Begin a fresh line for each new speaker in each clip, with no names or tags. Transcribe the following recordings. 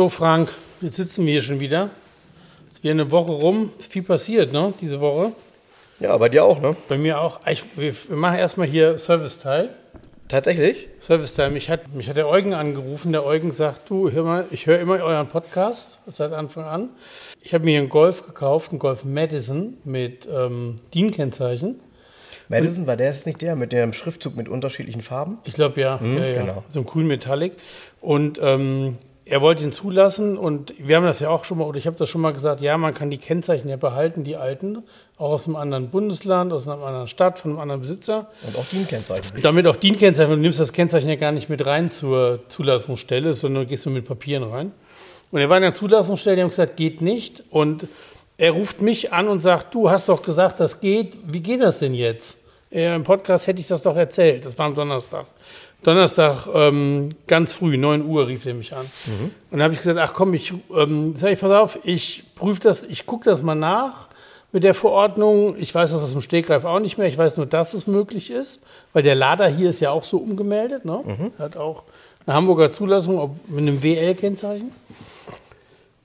So, Frank, jetzt sitzen wir hier schon wieder. Ist eine Woche rum, viel passiert, ne, diese Woche.
Ja, bei dir auch, ne?
Bei mir auch. Ich, wir, machen erstmal hier Service-Teil.
Tatsächlich?
Service-Teil. Mich hat, mich hat der Eugen angerufen. Der Eugen sagt, du, hör mal, ich höre immer euren Podcast seit Anfang an. Ich habe mir hier einen Golf gekauft, einen Golf Madison mit ähm, DIN-Kennzeichen.
Madison, war der jetzt nicht der mit dem Schriftzug mit unterschiedlichen Farben?
Ich glaube ja,
Hm,
ja, ja.
genau.
So ein grün Metallic. Und ähm, er wollte ihn zulassen und wir haben das ja auch schon mal, oder ich habe das schon mal gesagt, ja, man kann die Kennzeichen ja behalten, die alten, auch aus einem anderen Bundesland, aus einer anderen Stadt, von einem anderen Besitzer.
Und auch DIN-Kennzeichen.
Und damit auch DIN-Kennzeichen, du nimmst das Kennzeichen ja gar nicht mit rein zur Zulassungsstelle, sondern gehst nur mit Papieren rein. Und er war in der Zulassungsstelle, die haben gesagt, geht nicht. Und er ruft mich an und sagt, du hast doch gesagt, das geht. Wie geht das denn jetzt? Äh, Im Podcast hätte ich das doch erzählt. Das war am Donnerstag. Donnerstag ähm, ganz früh, 9 Uhr rief er mich an. Und dann habe ich gesagt, ach komm, ich ähm, sag ich, pass auf, ich prüfe das, ich gucke das mal nach mit der Verordnung. Ich weiß das aus dem Stegreif auch nicht mehr. Ich weiß nur, dass es möglich ist, weil der Lader hier ist ja auch so umgemeldet. Ne? Hat auch eine Hamburger Zulassung ob, mit einem WL-Kennzeichen.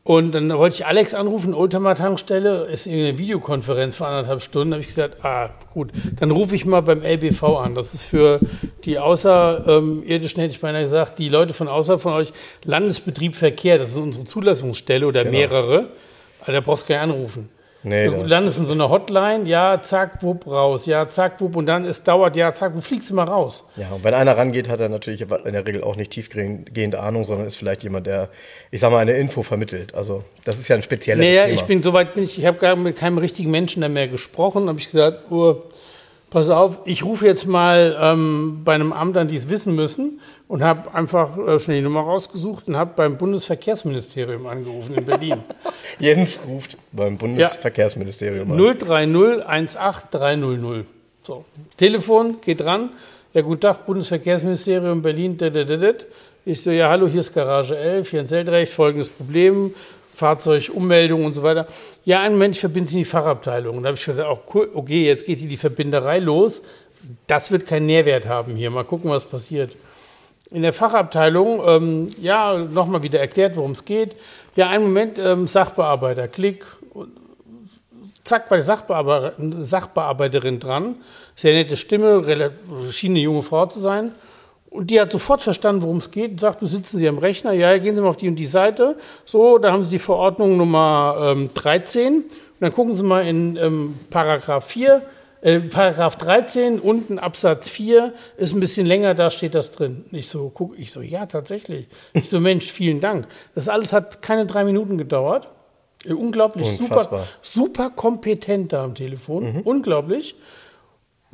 Und dann wollte ich Alex anrufen, Oldtimer Tankstelle, ist eine Videokonferenz vor anderthalb Stunden. Da habe ich gesagt, ah, gut, dann rufe ich mal beim LBV an. Das ist für die Außerirdischen, hätte ich beinahe gesagt, die Leute von außerhalb von euch, Landesbetrieb Verkehr, das ist unsere Zulassungsstelle oder mehrere. Also da brauchst du gar nicht anrufen.
Nee,
du
das-
landest in so einer Hotline, ja, zack, wupp, raus, ja, zack, wupp, und dann es dauert, ja, zack, du fliegst immer raus.
Ja, und wenn einer rangeht, hat er natürlich in der Regel auch nicht tiefgehende Ahnung, sondern ist vielleicht jemand, der, ich sag mal, eine Info vermittelt. Also, das ist ja ein spezielles
Naja,
Thema.
ich bin soweit bin ich, ich habe gar mit keinem richtigen Menschen mehr gesprochen. habe ich gesagt, oh, pass auf, ich rufe jetzt mal ähm, bei einem Amt an, die es wissen müssen, und habe einfach äh, schnell die Nummer rausgesucht und habe beim Bundesverkehrsministerium angerufen in Berlin.
Jens ruft beim Bundesverkehrsministerium an.
030 18300. So, Telefon geht ran. Ja, guten Tag, Bundesverkehrsministerium Berlin. Ich so, ja, hallo, hier ist Garage 11, hier in Seldrecht, folgendes Problem, Fahrzeugummeldung und so weiter. Ja, einen Moment, ich verbinde Sie in die Fachabteilung. Und da habe ich gesagt, cool, okay, jetzt geht hier die Verbinderei los. Das wird keinen Nährwert haben hier. Mal gucken, was passiert. In der Fachabteilung, ähm, ja, nochmal wieder erklärt, worum es geht. Ja, einen Moment, ähm, Sachbearbeiter, Klick, zack, bei der Sachbearbeiter, Sachbearbeiterin dran. Sehr nette Stimme, schien eine junge Frau zu sein. Und die hat sofort verstanden, worum es geht und sagt, du sitzen Sie am Rechner, ja, gehen Sie mal auf die und die Seite. So, da haben Sie die Verordnung Nummer ähm, 13. Und dann gucken Sie mal in ähm, Paragraph 4, äh, Paragraph 13, unten Absatz 4, ist ein bisschen länger, da steht das drin. Ich so, guck, ich so, ja, tatsächlich. Ich so, Mensch, vielen Dank. Das alles hat keine drei Minuten gedauert. Äh, Unglaublich, super,
Unfassbar.
super kompetent da am Telefon. Unglaublich.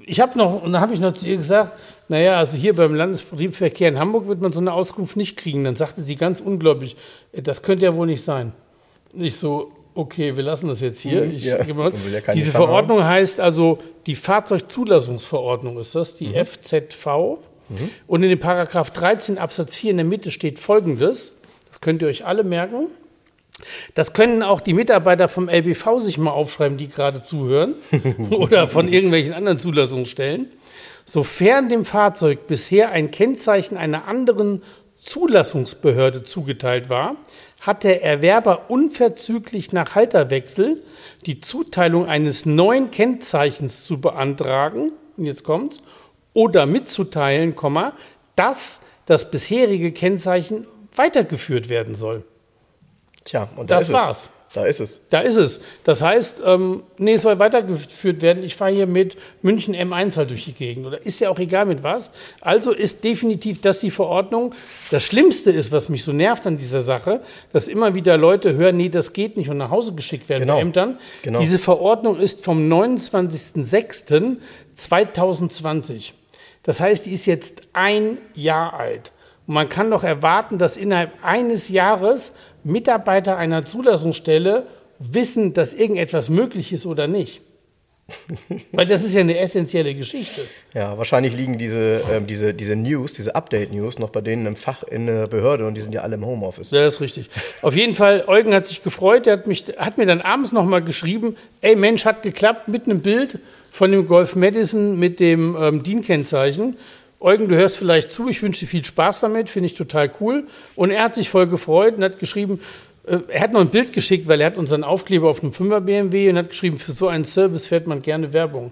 Ich habe noch, und dann habe ich noch zu ihr gesagt, naja, also hier beim Landesbetrieb Verkehr in Hamburg wird man so eine Auskunft nicht kriegen. Dann sagte sie ganz unglaublich, "Äh, das könnte ja wohl nicht sein. Ich so, okay, wir lassen das jetzt hier. Ich,
ja. ja
diese. Verordnung heißt also, die Fahrzeugzulassungsverordnung ist das,
Mhm.
die FZV. Und in dem Paragraph 13 Absatz 4 in der Mitte steht folgendes, das könnt ihr euch alle merken. Das können auch die Mitarbeiter vom LBV sich mal aufschreiben, die gerade zuhören oder von irgendwelchen anderen Zulassungsstellen. Sofern dem Fahrzeug bisher ein Kennzeichen einer anderen Zulassungsbehörde zugeteilt war, hat der Erwerber unverzüglich nach Halterwechsel die Zuteilung eines neuen Kennzeichens zu beantragen, und jetzt kommt's, oder mitzuteilen, dass das bisherige Kennzeichen weitergeführt werden soll.
Tja, und da
Das
ist
war's.
es. Da ist es.
Da ist es. Das heißt, ähm, nee, es soll weitergeführt werden. Ich fahre hier mit München M1 halt durch die Gegend. Oder ist ja auch egal mit was. Also ist definitiv das die Verordnung. Das Schlimmste ist, was mich so nervt an dieser Sache, dass immer wieder Leute hören, nee, das geht nicht und nach Hause geschickt werden
Genau.
bei Ämtern.
Genau.
Diese Verordnung ist vom 29.06.2020. Das heißt, die ist jetzt ein Jahr alt. Und man kann doch erwarten, dass innerhalb eines Jahres Mitarbeiter einer Zulassungsstelle wissen, dass irgendetwas möglich ist oder nicht. Weil das ist ja eine essentielle Geschichte.
Ja, wahrscheinlich liegen diese, ähm, diese, diese News, diese Update-News noch bei denen im Fach in der Behörde und die sind ja alle im Homeoffice.
Ja, das ist richtig. Auf jeden Fall, Eugen hat sich gefreut, er hat, mich, hat mir dann abends nochmal geschrieben, ey Mensch, hat geklappt, mit einem Bild von dem Golf Madison mit dem ähm, DIN-Kennzeichen. Eugen, du hörst vielleicht zu, ich wünsche dir viel Spaß damit, finde ich total cool. Und er hat sich voll gefreut und hat geschrieben, äh, er hat noch ein Bild geschickt, weil er hat unseren Aufkleber auf einem 5er BMW und hat geschrieben, für so einen Service fährt man gerne Werbung.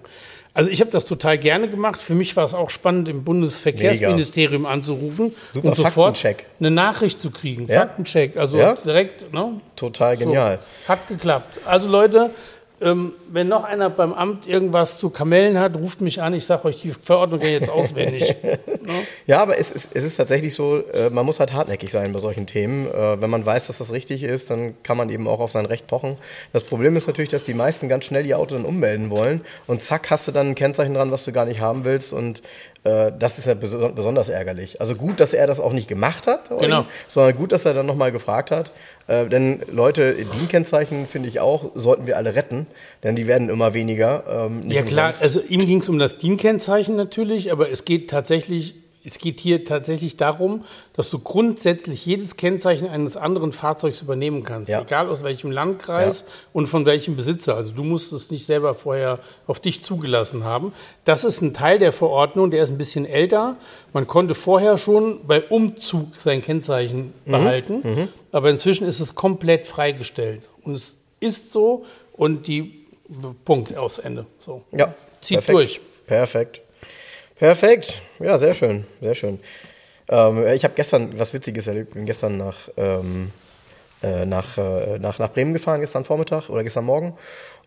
Also ich habe das total gerne gemacht. Für mich war es auch spannend, im Bundesverkehrsministerium Mega. anzurufen
Super
und sofort eine Nachricht zu kriegen. Ja? Faktencheck, also ja? direkt. Ne?
Total genial.
So, hat geklappt. Also Leute, ähm, wenn noch einer beim Amt irgendwas zu Kamellen hat, ruft mich an. Ich sage euch die Verordnung ja jetzt auswendig.
ne? Ja, aber es ist, es ist tatsächlich so, äh, man muss halt hartnäckig sein bei solchen Themen. Äh, wenn man weiß, dass das richtig ist, dann kann man eben auch auf sein Recht pochen. Das Problem ist natürlich, dass die meisten ganz schnell ihr Auto dann ummelden wollen und zack hast du dann ein Kennzeichen dran, was du gar nicht haben willst und äh, das ist ja besonders ärgerlich. Also gut, dass er das auch nicht gemacht hat,
genau.
sondern gut, dass er dann nochmal gefragt hat. Denn Leute, DIN-Kennzeichen finde ich auch, sollten wir alle retten, denn die werden immer weniger.
Ähm, ja klar, also ihm ging es um das DIN-Kennzeichen natürlich, aber es geht tatsächlich es geht hier tatsächlich darum, dass du grundsätzlich jedes Kennzeichen eines anderen Fahrzeugs übernehmen kannst, ja. egal aus welchem Landkreis ja. und von welchem Besitzer. Also du musst es nicht selber vorher auf dich zugelassen haben. Das ist ein Teil der Verordnung, der ist ein bisschen älter. Man konnte vorher schon bei Umzug sein Kennzeichen mhm. behalten, mhm. aber inzwischen ist es komplett freigestellt. Und es ist so und die Punkt aus Ende. So.
Ja.
Zieht Perfekt. durch.
Perfekt. Perfekt. Ja, sehr schön. Sehr schön. Ähm, ich habe gestern was Witziges erlebt. Ich bin gestern nach, ähm, äh, nach, äh, nach, nach Bremen gefahren, gestern Vormittag oder gestern Morgen.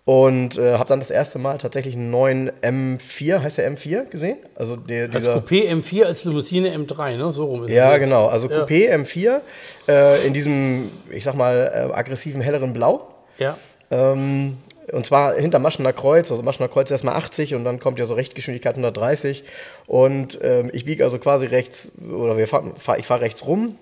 Und äh, habe dann das erste Mal tatsächlich einen neuen M4, heißt der M4, gesehen?
Also der, als Coupé M4, als Limousine M3, ne? So rum
ist Ja, genau. Also Coupé ja. M4 äh, in diesem, ich sag mal, äh, aggressiven, helleren Blau.
Ja.
Ähm, und zwar hinter Maschener Kreuz, also Maschener Kreuz erstmal 80 und dann kommt ja so Rechtgeschwindigkeit 130. Und ähm, ich biege also quasi rechts, oder wir fahr, fahr, ich fahre rechts rum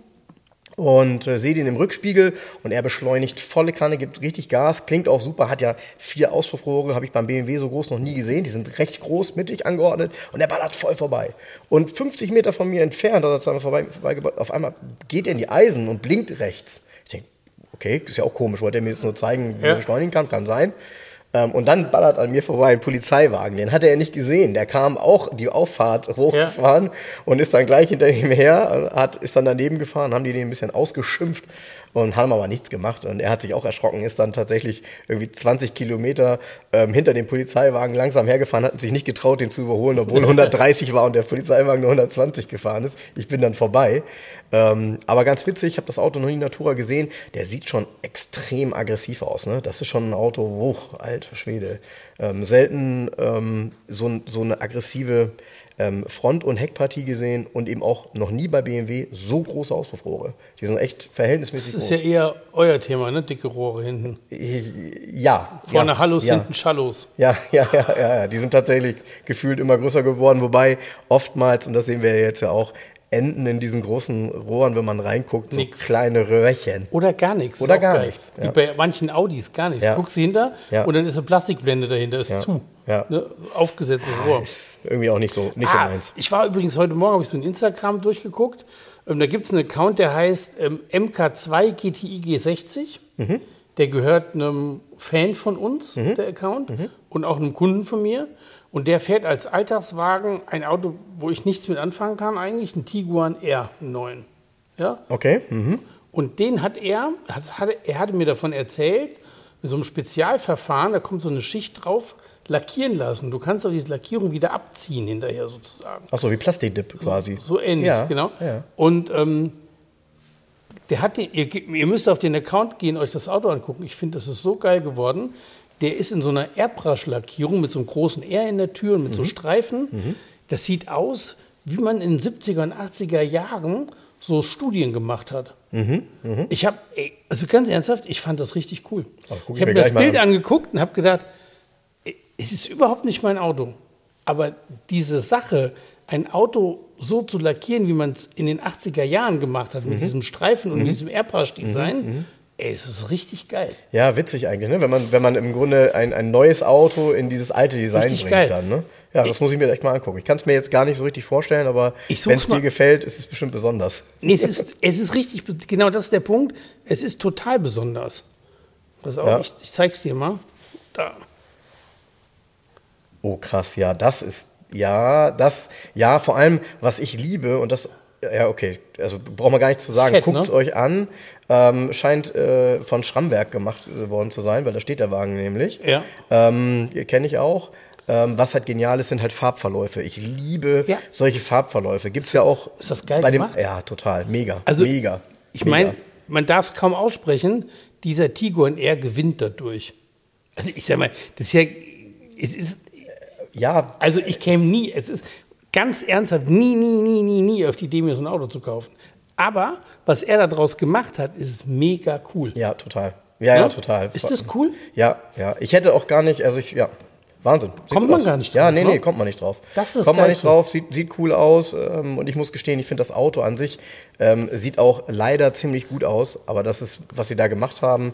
und äh, sehe den im Rückspiegel und er beschleunigt volle Kanne, gibt richtig Gas, klingt auch super, hat ja vier Auspuffrohre, habe ich beim BMW so groß noch nie gesehen, die sind recht groß, mittig angeordnet und er ballert voll vorbei. Und 50 Meter von mir entfernt, also vorbei, vorbei, auf einmal geht er in die Eisen und blinkt rechts okay, ist ja auch komisch, wollte er mir jetzt nur zeigen, wie ja. er beschleunigen kann, kann sein. Ähm, und dann ballert an mir vorbei ein Polizeiwagen. Den hatte er nicht gesehen. Der kam auch die Auffahrt hochgefahren ja. und ist dann gleich hinter ihm her, hat, ist dann daneben gefahren, haben die den ein bisschen ausgeschimpft und haben aber nichts gemacht. Und er hat sich auch erschrocken, ist dann tatsächlich irgendwie 20 Kilometer ähm, hinter dem Polizeiwagen langsam hergefahren, hat sich nicht getraut, den zu überholen, obwohl 130 war und der Polizeiwagen nur 120 gefahren ist. Ich bin dann vorbei. Ähm, aber ganz witzig, ich habe das Auto noch nie in Natura gesehen. Der sieht schon extrem aggressiv aus. Ne? Das ist schon ein Auto, oh, alter Schwede. Ähm, selten ähm, so, so eine aggressive ähm, Front- und Heckpartie gesehen und eben auch noch nie bei BMW so große Auspuffrohre. Die sind echt verhältnismäßig
groß.
Das
ist groß. ja eher euer Thema, ne? Dicke Rohre hinten.
Ja.
Vorne
ja,
Hallos,
ja.
hinten Schallos.
Ja, ja, ja, ja, ja. Die sind tatsächlich gefühlt immer größer geworden, wobei oftmals, und das sehen wir jetzt ja auch, enden in diesen großen Rohren, wenn man reinguckt,
nix.
so kleine Röhrchen.
Oder gar nichts.
Oder gar geil. nichts.
Ja. Wie bei manchen Audis gar nichts. Ja. Guckst du hinter ja. und dann ist eine Plastikblende dahinter, ist zu.
Ja.
Ne? Aufgesetztes Rohr.
Irgendwie auch nicht so, nicht
ah,
so meins.
Ich war übrigens heute Morgen, habe ich so ein Instagram durchgeguckt. Ähm, da gibt es einen Account, der heißt ähm, MK2 GTI G60. Mhm. Der gehört einem Fan von uns, mhm. der Account, mhm. und auch einem Kunden von mir. Und der fährt als Alltagswagen ein Auto, wo ich nichts mit anfangen kann, eigentlich, ein Tiguan R9. Ja?
Okay. Mhm.
Und den hat er, hat, er hatte mir davon erzählt, mit so einem Spezialverfahren, da kommt so eine Schicht drauf, lackieren lassen. Du kannst auch diese Lackierung wieder abziehen hinterher sozusagen.
Ach so, wie Plastikdip quasi.
So, so ähnlich, ja, genau.
Ja.
Und ähm, der hat den, ihr, ihr, müsst auf den Account gehen, euch das Auto angucken. Ich finde, das ist so geil geworden. Der ist in so einer Airbrush-Lackierung mit so einem großen R in der Tür und mit mhm. so Streifen. Mhm. Das sieht aus, wie man in den 70er und 80er Jahren so Studien gemacht hat. Mhm. Mhm. Ich habe, also ganz ernsthaft, ich fand das richtig cool. ich habe mir das Bild an. angeguckt und habe gedacht, es ist überhaupt nicht mein Auto. Aber diese Sache, ein Auto so zu lackieren, wie man es in den 80er Jahren gemacht hat, mit
Mhm.
diesem Streifen und diesem Airbrush-Design, ey, es ist richtig geil.
Ja, witzig eigentlich, ne? wenn, man, wenn man im Grunde ein, ein neues Auto in dieses alte Design
Richtig
bringt
geil.
dann. Ne? Ja, das muss ich mir echt mal angucken. Ich kann es mir jetzt gar nicht so richtig vorstellen, aber
Ich
wenn es dir gefällt, ist es bestimmt besonders.
Nee, es ist, es ist richtig, genau das ist der Punkt. Es ist total besonders. Pass auf,
Ja.
ich, ich zeig's dir mal. Da.
Oh, krass, ja, das ist, ja, das, ja, vor allem, was ich liebe, und das, ja, okay, also brauchen wir gar nicht zu sagen, guckt es
ne?
euch an, ähm, scheint äh, von Schrammwerk gemacht worden zu sein, weil da steht der Wagen nämlich.
Ja.
Ähm, Kenne ich auch. Ähm, was halt genial ist, sind halt Farbverläufe. Ich liebe
Ja.
solche Farbverläufe. Gibt es ja auch.
ist das geil
bei dem,
gemacht?
Ja, total. Mega.
Also,
mega.
Ich meine, man darf es kaum aussprechen, dieser Tiguan R gewinnt dadurch. Also ich sag mal, das ist ja, es ist,
Ja,
also ich käme nie, es ist ganz ernsthaft, nie, nie, nie, nie, nie auf die Idee, mir so ein Auto zu kaufen. Aber was er daraus gemacht hat, ist mega cool.
ja, total. Ja, ja,
Ja?
total.
Ist das cool?
Ja, ja. Ich hätte auch gar nicht, also ich, ja. Wahnsinn. Sieht
Kommt man
aus.
gar nicht
Ja,
drauf,
nee,
ne?
nee, kommt man nicht drauf.
Das ist
kommt man nicht drauf, sieht, sieht cool aus. Ähm, und ich muss gestehen, ich finde das Auto an sich ähm, sieht auch leider ziemlich gut aus. Aber das ist, was sie da gemacht haben,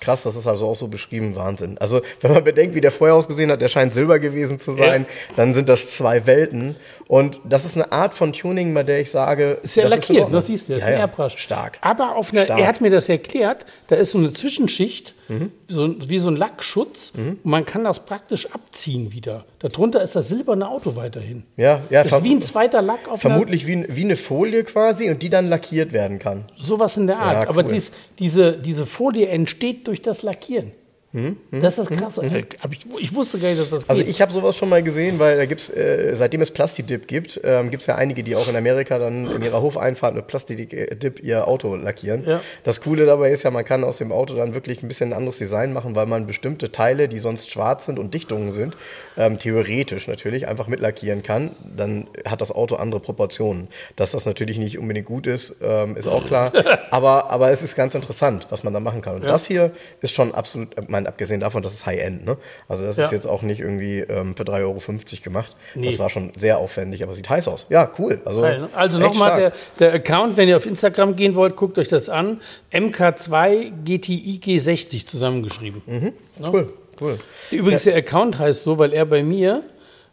krass, das ist also auch so beschrieben, Wahnsinn. Also, wenn man bedenkt, wie der vorher ausgesehen hat, der scheint silber gewesen zu sein, dann sind das zwei Welten. Und das ist eine Art von Tuning, bei der ich sage,
Ist ja
das
lackiert,
Ordnung.
das siehst du, das
ja,
ist ein
ja.
Airbrush.
Stark.
Aber auf einer,
Stark.
er hat mir das erklärt, da ist so eine Zwischenschicht,
Mhm.
so, wie so ein Lackschutz, und man kann das praktisch abziehen wieder. Darunter ist das silberne Auto weiterhin.
Ja, ja,
Das ist wie ein zweiter Lack auf
vermutlich wie, wie eine Folie quasi und die dann lackiert werden kann.
sowas in der Art.
Ja,
Aber
cool.
dies, diese, diese Folie entsteht durch das Lackieren.
Hm,
Das ist das Krasse. Hab ich, ich wusste gar nicht, dass das geht.
Also ich habe sowas schon mal gesehen, weil da gibt's, äh, seitdem es Plastidip gibt, ähm, gibt es ja einige, die auch in Amerika dann in ihrer Hofeinfahrt mit Plastidip ihr Auto lackieren.
Ja.
Das Coole dabei ist ja, man kann aus dem Auto dann wirklich ein bisschen ein anderes Design machen, weil man bestimmte Teile, die sonst schwarz sind und Dichtungen sind, ähm, theoretisch natürlich einfach mitlackieren kann. Dann hat das Auto andere Proportionen. Dass das natürlich nicht unbedingt gut ist, ähm, ist auch klar. aber, aber es ist ganz interessant, was man da machen kann. Und das hier ist schon absolut, ich meine, abgesehen davon, das ist High-End. Ne? Also das
Ja.
ist jetzt auch nicht irgendwie ähm, für 3,50 Euro gemacht.
Nee.
Das war schon sehr aufwendig, aber sieht heiß aus. Ja, cool. Also,
ne? Also nochmal der, der Account, wenn ihr auf Instagram gehen wollt, guckt euch das an. MK2 GTI G60 zusammengeschrieben.
Mhm. Cool, cool.
Übrigens, der Account heißt so, weil er bei mir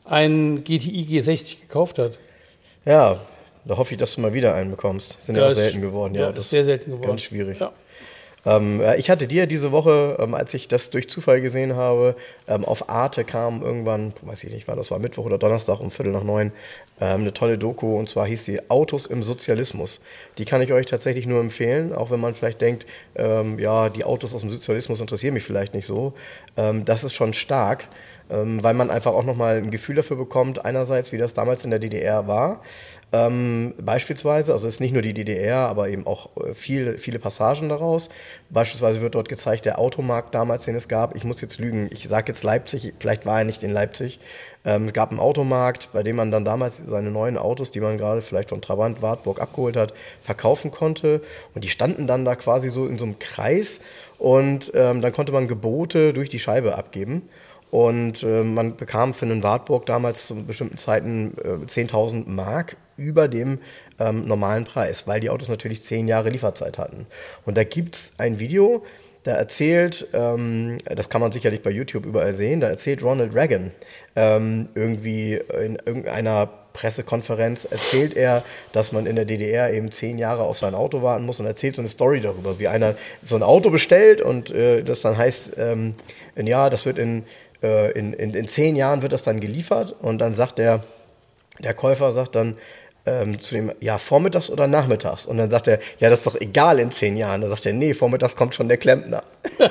einen GTI G60 gekauft hat.
Ja, da hoffe ich, dass du mal wieder einen bekommst. Sind ja, auch
ist-
selten geworden. Ja,
Ja, ist sehr selten geworden.
Ganz schwierig.
Ja.
Ähm, ich hatte dir diese Woche, ähm, als ich das durch Zufall gesehen habe, ähm, auf Arte kam irgendwann, weiß ich nicht, war das war Mittwoch oder Donnerstag um Viertel nach neun, ähm, eine tolle Doku und zwar hieß die Autos im Sozialismus. Die kann ich euch tatsächlich nur empfehlen, auch wenn man vielleicht denkt, ähm, ja, die Autos aus dem Sozialismus interessieren mich vielleicht nicht so. Ähm, das ist schon stark, ähm, weil man einfach auch nochmal ein Gefühl dafür bekommt, einerseits, wie das damals in der DDR war. Ähm, beispielsweise, also es ist nicht nur die DDR, aber eben auch äh, viel, viele Passagen daraus. Beispielsweise wird dort gezeigt, der Automarkt damals, den es gab. Ich muss jetzt lügen, ich sage jetzt Leipzig, vielleicht war er nicht in Leipzig. Ähm, es gab einen Automarkt, bei dem man dann damals seine neuen Autos, die man gerade vielleicht von Trabant, Wartburg abgeholt hat, verkaufen konnte. Und die standen dann da quasi so in so einem Kreis und ähm, dann konnte man Gebote durch die Scheibe abgeben. Und äh, man bekam für einen Wartburg damals zu bestimmten Zeiten äh, 10.000 Mark über dem ähm, normalen Preis, weil die Autos natürlich zehn Jahre Lieferzeit hatten. Und da gibt's ein Video, da erzählt, ähm, das kann man sicherlich bei YouTube überall sehen, da erzählt Ronald Reagan ähm, irgendwie in irgendeiner Pressekonferenz erzählt er, dass man in der DDR eben zehn Jahre auf sein Auto warten muss und erzählt so eine Story darüber, wie einer so ein Auto bestellt und äh, das dann heißt, ähm, ja, das wird in, äh, in, in, in zehn Jahren wird das dann geliefert und dann sagt der, der Käufer sagt dann ähm, zu ihm, ja, vormittags oder nachmittags? Und dann sagt er, ja, das ist doch egal in zehn Jahren. Da sagt er, nee, vormittags kommt schon der Klempner.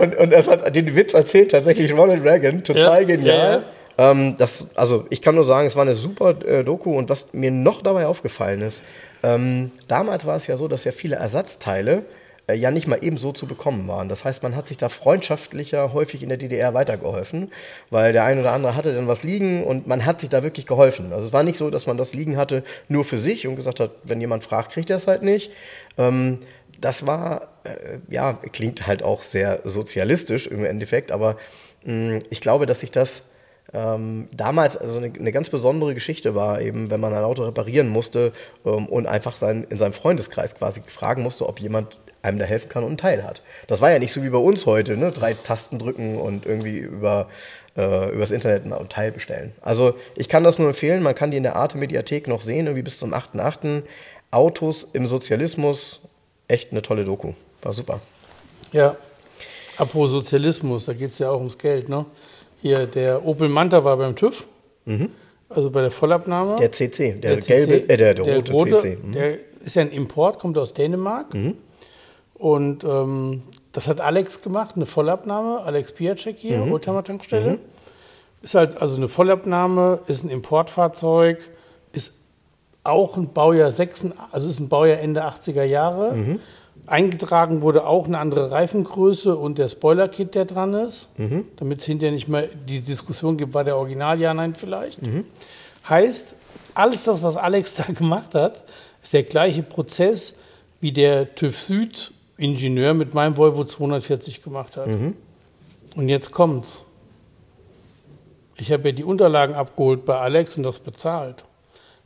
und, und das hat den Witz erzählt tatsächlich Ronald Reagan, total
Ja,
genial.
ja,
Ähm, das, also ich kann nur sagen, es war eine super äh, Doku und was mir noch dabei aufgefallen ist, ähm, damals war es ja so, dass ja viele Ersatzteile äh, ja nicht mal ebenso zu bekommen waren. Das heißt, man hat sich da freundschaftlicher häufig in der DDR weitergeholfen, weil der ein oder andere hatte dann was liegen und man hat sich da wirklich geholfen. Also es war nicht so, dass man das liegen hatte nur für sich und gesagt hat, wenn jemand fragt, kriegt er es halt nicht. Ähm, das war, äh, ja, klingt halt auch sehr sozialistisch im Endeffekt, aber mh, ich glaube, dass sich das ähm, damals also eine, eine, ganz besondere Geschichte war, eben wenn man ein Auto reparieren musste ähm, und einfach sein, in seinem Freundeskreis quasi fragen musste, ob jemand einem da helfen kann und einen Teil hat. Das war ja nicht so wie bei uns heute, ne? drei Tasten drücken und irgendwie über äh, übers Internet mal ein Teil bestellen. Also ich kann das nur empfehlen, man kann die in der Arte-Mediathek noch sehen, irgendwie bis zum 8.8. Autos im Sozialismus, echt eine tolle Doku. War super.
Ja, apropos Sozialismus, da geht es ja auch ums Geld, ne? Hier, der Opel Manta war beim TÜV, mhm. also bei der Vollabnahme.
Der CC, der, der gelbe, CC, äh, der, der, rote, rote CC.
Mhm. Der ist ja ein Import, kommt aus Dänemark. Mhm. Und ähm, das hat Alex gemacht, eine Vollabnahme. Alex Piacek hier, mhm. Oldtimer-Tankstelle. Mhm. Ist halt also eine Vollabnahme, ist ein Importfahrzeug, ist auch ein Baujahr 6, also ist ein Baujahr Ende 80er Jahre. Mhm. Eingetragen wurde auch eine andere Reifengröße und der Spoiler-Kit, der dran ist, mhm. damit es hinterher nicht mehr die Diskussion gibt, war der Original, ja, nein, vielleicht. Mhm. Heißt, alles das, was Alex da gemacht hat, ist der gleiche Prozess, wie der TÜV Süd Ingenieur mit meinem Volvo 240 gemacht hat. Mhm. Und jetzt kommt's. Ich habe ja die Unterlagen abgeholt bei Alex und das bezahlt.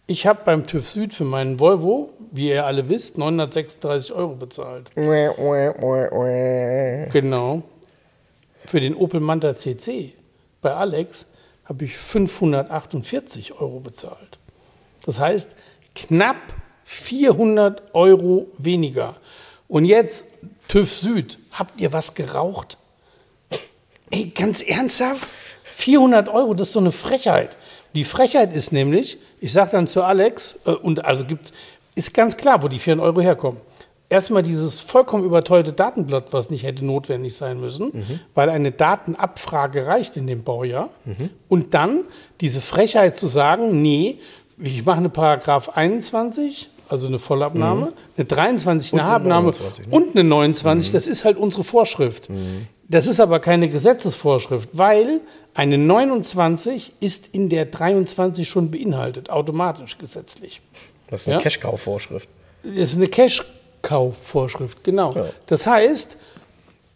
Ich habe beim TÜV Süd für meinen Volvo, wie ihr alle wisst, 936 Euro bezahlt. genau. Für den Opel Manta CC bei Alex habe ich 548 Euro bezahlt. Das heißt, knapp 400 Euro weniger. Und jetzt, TÜV Süd, habt ihr was geraucht? Ey, ganz ernsthaft? 400 Euro, das ist so eine Frechheit. Die Frechheit ist nämlich, ich sage dann zu Alex, äh, und also gibt ist ganz klar, wo die 400 Euro herkommen. Erstmal dieses vollkommen überteuerte Datenblatt, was nicht hätte notwendig sein müssen, mhm. weil eine Datenabfrage reicht in dem Baujahr. Mhm. Und dann diese Frechheit zu sagen, nee, ich mache eine Paragraph 21, also eine Vollabnahme, mhm. eine 23 eine Abnahme ne? und eine 29, mhm. das ist halt unsere Vorschrift. Mhm. Das ist aber keine Gesetzesvorschrift, weil eine 29 ist in der 23 schon beinhaltet, automatisch gesetzlich.
Das ist eine ja? Cash-Kauf-Vorschrift.
Das ist eine Cash-Kauf-Vorschrift, genau. Ja. Das heißt,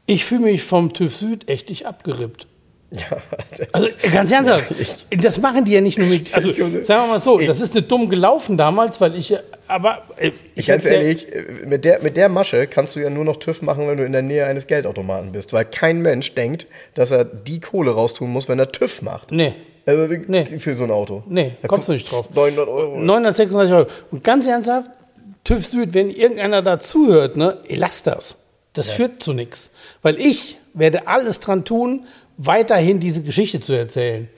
ich fühle mich vom TÜV Süd echt nicht abgerippt. Ja, also ganz ernsthaft, ja, das machen die ja nicht nur mit. Also sagen wir mal so, das ist nicht dumm gelaufen damals, weil ich aber
äh, ich ganz ehrlich, mit der, mit der Masche kannst du ja nur noch TÜV machen, wenn du in der Nähe eines Geldautomaten bist, weil kein Mensch denkt, dass er die Kohle raustun muss, wenn er TÜV macht.
Nee.
Also nee. für so ein Auto.
Nee, da kommst du nicht drauf.
900 Euro.
936 Euro. Und ganz ernsthaft, TÜV Süd, wenn irgendeiner da zuhört, ne, lass das. Das ja. führt zu nichts. Weil ich werde alles dran tun, weiterhin diese Geschichte zu erzählen,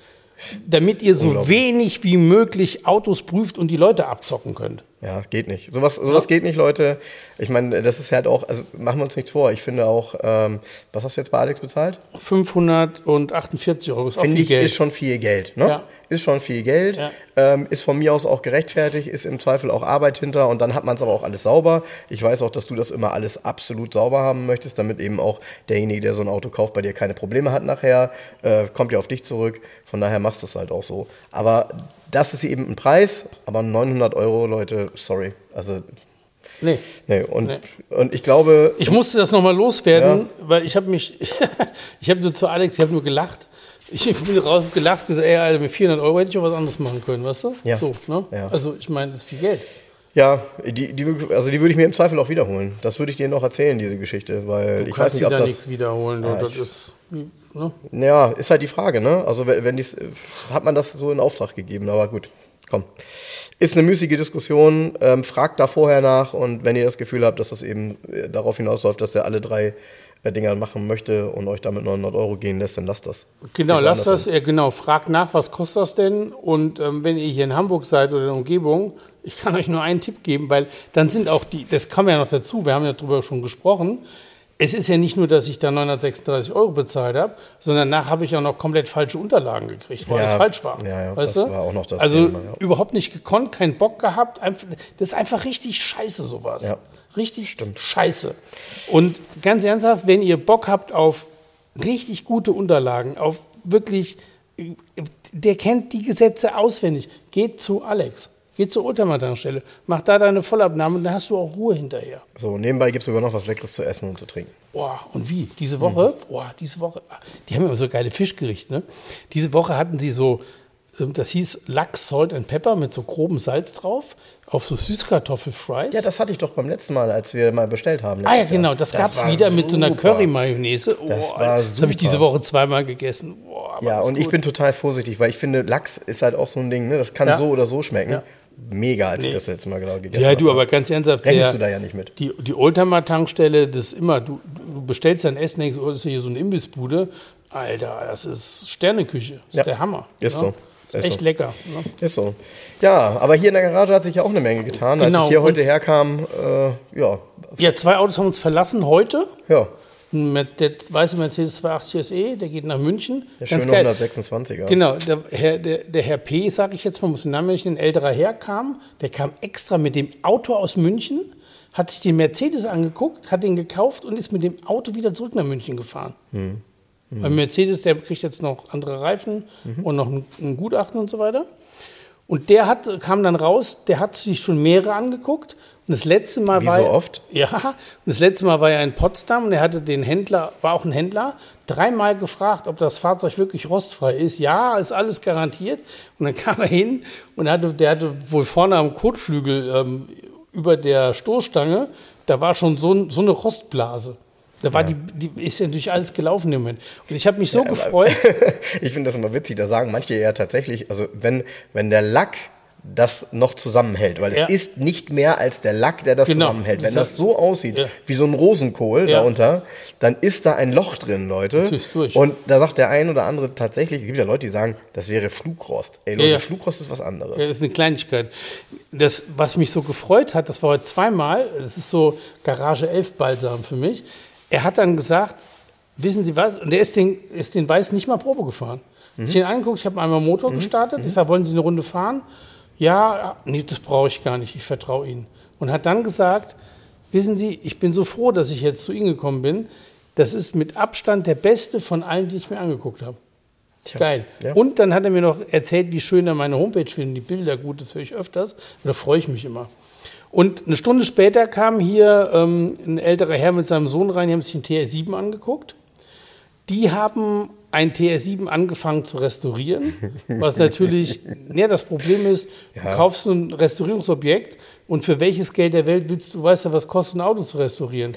damit ihr so wenig wie möglich Autos prüft und die Leute abzocken könnt.
Ja, geht nicht. Sowas, sowas geht nicht, Leute. Ich meine, das ist halt auch, also machen wir uns nichts vor. Ich finde auch, ähm, was hast du jetzt bei Alex bezahlt?
548 Euro.
Ist finde ich, Geld. ist schon viel Geld. Ne? Ja. Ist schon viel Geld. Ja. Ähm, ist von mir aus auch gerechtfertigt, ist im Zweifel auch Arbeit hinter und dann hat man es aber auch alles sauber. Ich weiß auch, dass du das immer alles absolut sauber haben möchtest, damit eben auch derjenige, der so ein Auto kauft, bei dir keine Probleme hat nachher. Äh, kommt ja auf dich zurück. Von daher machst du es halt auch so. Aber das ist eben ein Preis, aber 900 Euro, Leute, sorry. Also
Nee.
nee. Und, nee. und ich glaube.
Ich musste das nochmal loswerden, ja. weil ich habe mich, ich habe nur zu Alex, ich habe nur gelacht. Ich bin raus gelacht, gesagt, ey, Alter, mit 400 Euro hätte ich auch was anderes machen können, weißt du?
Ja.
So, ne? ja. Also, ich meine, das ist viel Geld.
Ja, die, die, also die würde ich mir im Zweifel auch wiederholen. Das würde ich dir noch erzählen, diese Geschichte, weil
du
ich weiß nicht, ob
da
das
nichts wiederholen. Ja, das ist,
ne? ja, ist halt die Frage, ne? Also wenn dies, hat man das so in Auftrag gegeben, aber gut, komm. Ist eine müßige Diskussion. Ähm, fragt da vorher nach und wenn ihr das Gefühl habt, dass das eben äh, darauf hinausläuft, dass er alle drei äh, Dinger machen möchte und euch damit 900 Euro gehen lässt, dann lasst das.
Genau, lasst das. Ja, genau, fragt nach, was kostet das denn? Und ähm, wenn ihr hier in Hamburg seid oder in der Umgebung, ich kann euch nur einen Tipp geben, weil dann sind auch die, das kam ja noch dazu, wir haben ja darüber schon gesprochen. Es ist ja nicht nur, dass ich da 936 Euro bezahlt habe, sondern danach habe ich ja noch komplett falsche Unterlagen gekriegt, weil ja, alles falsch war.
Ja, ja, weißt das du? war auch noch das
Also Thema, ja. überhaupt nicht gekonnt, keinen Bock gehabt. Das ist einfach richtig scheiße, sowas. Ja. Richtig Stimmt. scheiße. Und ganz ernsthaft, wenn ihr Bock habt auf richtig gute Unterlagen, auf wirklich, der kennt die Gesetze auswendig, geht zu Alex Geh zur Ultramar-Tankstelle, mach da deine Vollabnahme und dann hast du auch Ruhe hinterher.
So, nebenbei gibt es sogar noch was Leckeres zu essen und zu trinken.
Boah, und wie? Diese Woche,
Mhm.
boah, diese Woche, die haben immer so geile Fischgerichte, ne? Diese Woche hatten sie so, ähm, das hieß Lachs, Salt and Pepper mit so grobem Salz drauf, auf so Süßkartoffelfries.
Ja, das hatte ich doch beim letzten Mal, als wir mal bestellt haben.
Ah ja, genau, das, gab's
war
wieder mit so einer
super.
Curry-Mayonnaise. Oh,
Das war
Das habe ich diese
super.
Woche zweimal gegessen. Boah, war
Ja,
das
und ich
gut.
bin total vorsichtig, weil ich finde, Lachs ist halt auch so ein Ding, ne? das kann
Ja.
so oder so schmecken.
Ja.
Mega, als ich
Nee.
das letzte Mal genau gegessen
Ja, du,
habe.
aber ganz ernsthaft, der,
du da ja nicht mit.
die, die Oldtimer-Tankstelle, das ist immer, du, du bestellst dein Essen, denkst, oh, das ist hier so eine Imbissbude. Alter, das ist Sterneküche. Das ist
Ja.
der Hammer.
Ist
ja?
so.
Ist,
Ist
echt
so.
lecker. Ne?
Ist so. Ja, aber hier in der Garage hat sich ja auch eine Menge getan. Als
Genau,
ich hier heute herkam, äh, ja,
Ja, zwei Autos haben uns verlassen heute.
ja,
der weiße Mercedes 280 SE, der geht nach München.
der
Ganz
schöne
geil.
126er.
Genau, der Herr, der, der Herr P., sage ich jetzt mal, muss den Namen nicht, nennen, ein älterer Herr kam, der kam extra mit dem Auto aus München, hat sich den Mercedes angeguckt, hat den gekauft und ist mit dem Auto wieder zurück nach München gefahren.
Hm.
Weil Mercedes, der kriegt jetzt noch andere Reifen
Mhm.
und noch ein, ein Gutachten und so weiter. Und der hat, kam dann raus, der hat sich schon mehrere angeguckt. Und das letzte Mal
Wie
war
so
er-
oft?
Ja, das letzte Mal war er in Potsdam und er hatte den Händler, war auch ein Händler, dreimal gefragt, ob das Fahrzeug wirklich rostfrei ist. Ja, ist alles garantiert. Und dann kam er hin und hatte, der hatte wohl vorne am Kotflügel ähm, über der Stoßstange, da war schon so, ein, so eine Rostblase. Da war die, die, ist ja natürlich alles gelaufen im Moment. Und ich habe mich so gefreut.
ich finde das immer witzig, da sagen manche ja tatsächlich, also wenn, wenn der Lack das noch zusammenhält, weil es
Ja.
ist nicht mehr als der Lack, der das
Genau.
zusammenhält. Wenn das so aussieht,
Ja.
wie so ein Rosenkohl
Ja.
darunter, dann ist da ein Loch drin, Leute. Und da sagt der ein oder andere tatsächlich, es gibt ja Leute, die sagen, das wäre Flugrost. Ey Leute. Flugrost ist was anderes.
Das ist eine Kleinigkeit. Das, was mich so gefreut hat, das war heute zweimal, das ist so Garage 11 Balsam für mich. Er hat dann gesagt, wissen Sie was? Und er ist den, ist den Weiß nicht mal Probe gefahren.
Mhm.
Ich habe ihn angeguckt, ich habe einmal Motor gestartet. Ich sage, wollen Sie eine Runde fahren? Ja, nee, das brauche ich gar nicht, ich vertraue Ihnen. Und hat dann gesagt, wissen Sie, ich bin so froh, dass ich jetzt zu Ihnen gekommen bin. Das ist mit Abstand der beste von allen, die ich mir angeguckt habe. Geil.
ja.
Und dann hat er mir noch erzählt, wie schön er meine Homepage findet, die Bilder gut, das höre ich öfters. Da freue ich mich immer. Und eine Stunde später kam hier ähm, ein älterer Herr mit seinem Sohn rein, die haben sich den TR7 angeguckt. Die haben ein TR7 angefangen zu restaurieren, was natürlich, ja, das Problem ist, du
Ja.
kaufst so ein Restaurierungsobjekt und für welches Geld der Welt willst du, weißt ja, was kostet ein Auto zu restaurieren.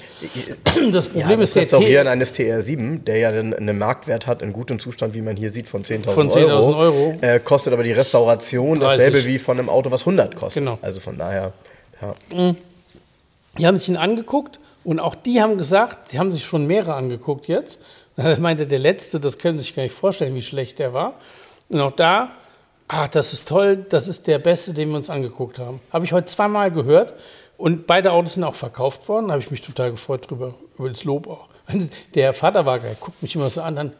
Das Problem
Ja, das
ist,
Restaurieren eines TR7, der ja einen, einen Marktwert hat in gutem Zustand, wie man hier sieht, von 10.000
Von 10.000 Euro.
Äh, kostet aber die Restauration
30.
dasselbe wie von einem Auto, was 100 kostet.
Genau.
Also von daher, ja.
Die haben sich ihn angeguckt und auch die haben gesagt, sie haben sich schon mehrere angeguckt jetzt. Er meinte, der letzte, das können Sie sich gar nicht vorstellen, wie schlecht der war. Und auch da, ah, das ist toll, das ist der beste, den wir uns angeguckt haben. Habe ich heute zweimal gehört und beide Autos sind auch verkauft worden. Da habe ich mich total gefreut drüber, über das Lob auch. Der Vater war geil, guckt mich immer so an, dann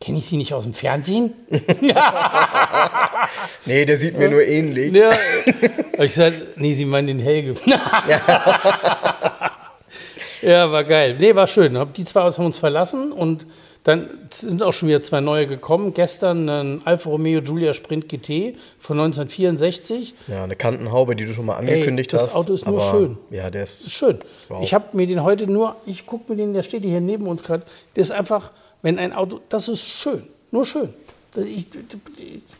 kenne ich Sie nicht aus dem Fernsehen?
Nee, der sieht mir nur ähnlich.
Ja. Ich gesagt, nee, Sie meinen den Helge. Ja, war geil. Nee, war schön. Hab- Die zwei haben uns verlassen und dann sind auch schon wieder zwei neue gekommen. Gestern ein Alfa Romeo Giulia Sprint GT von 1964.
Ja, eine Kantenhaube, die du schon mal angekündigt
das
hast.
Auto ist nur schön.
Ja, der ist.
Schön.
Wow.
Ich habe mir den heute nur, ich gucke mir den, der steht hier neben uns gerade. Der ist einfach, wenn ein Auto, das ist schön. Nur schön. Ich,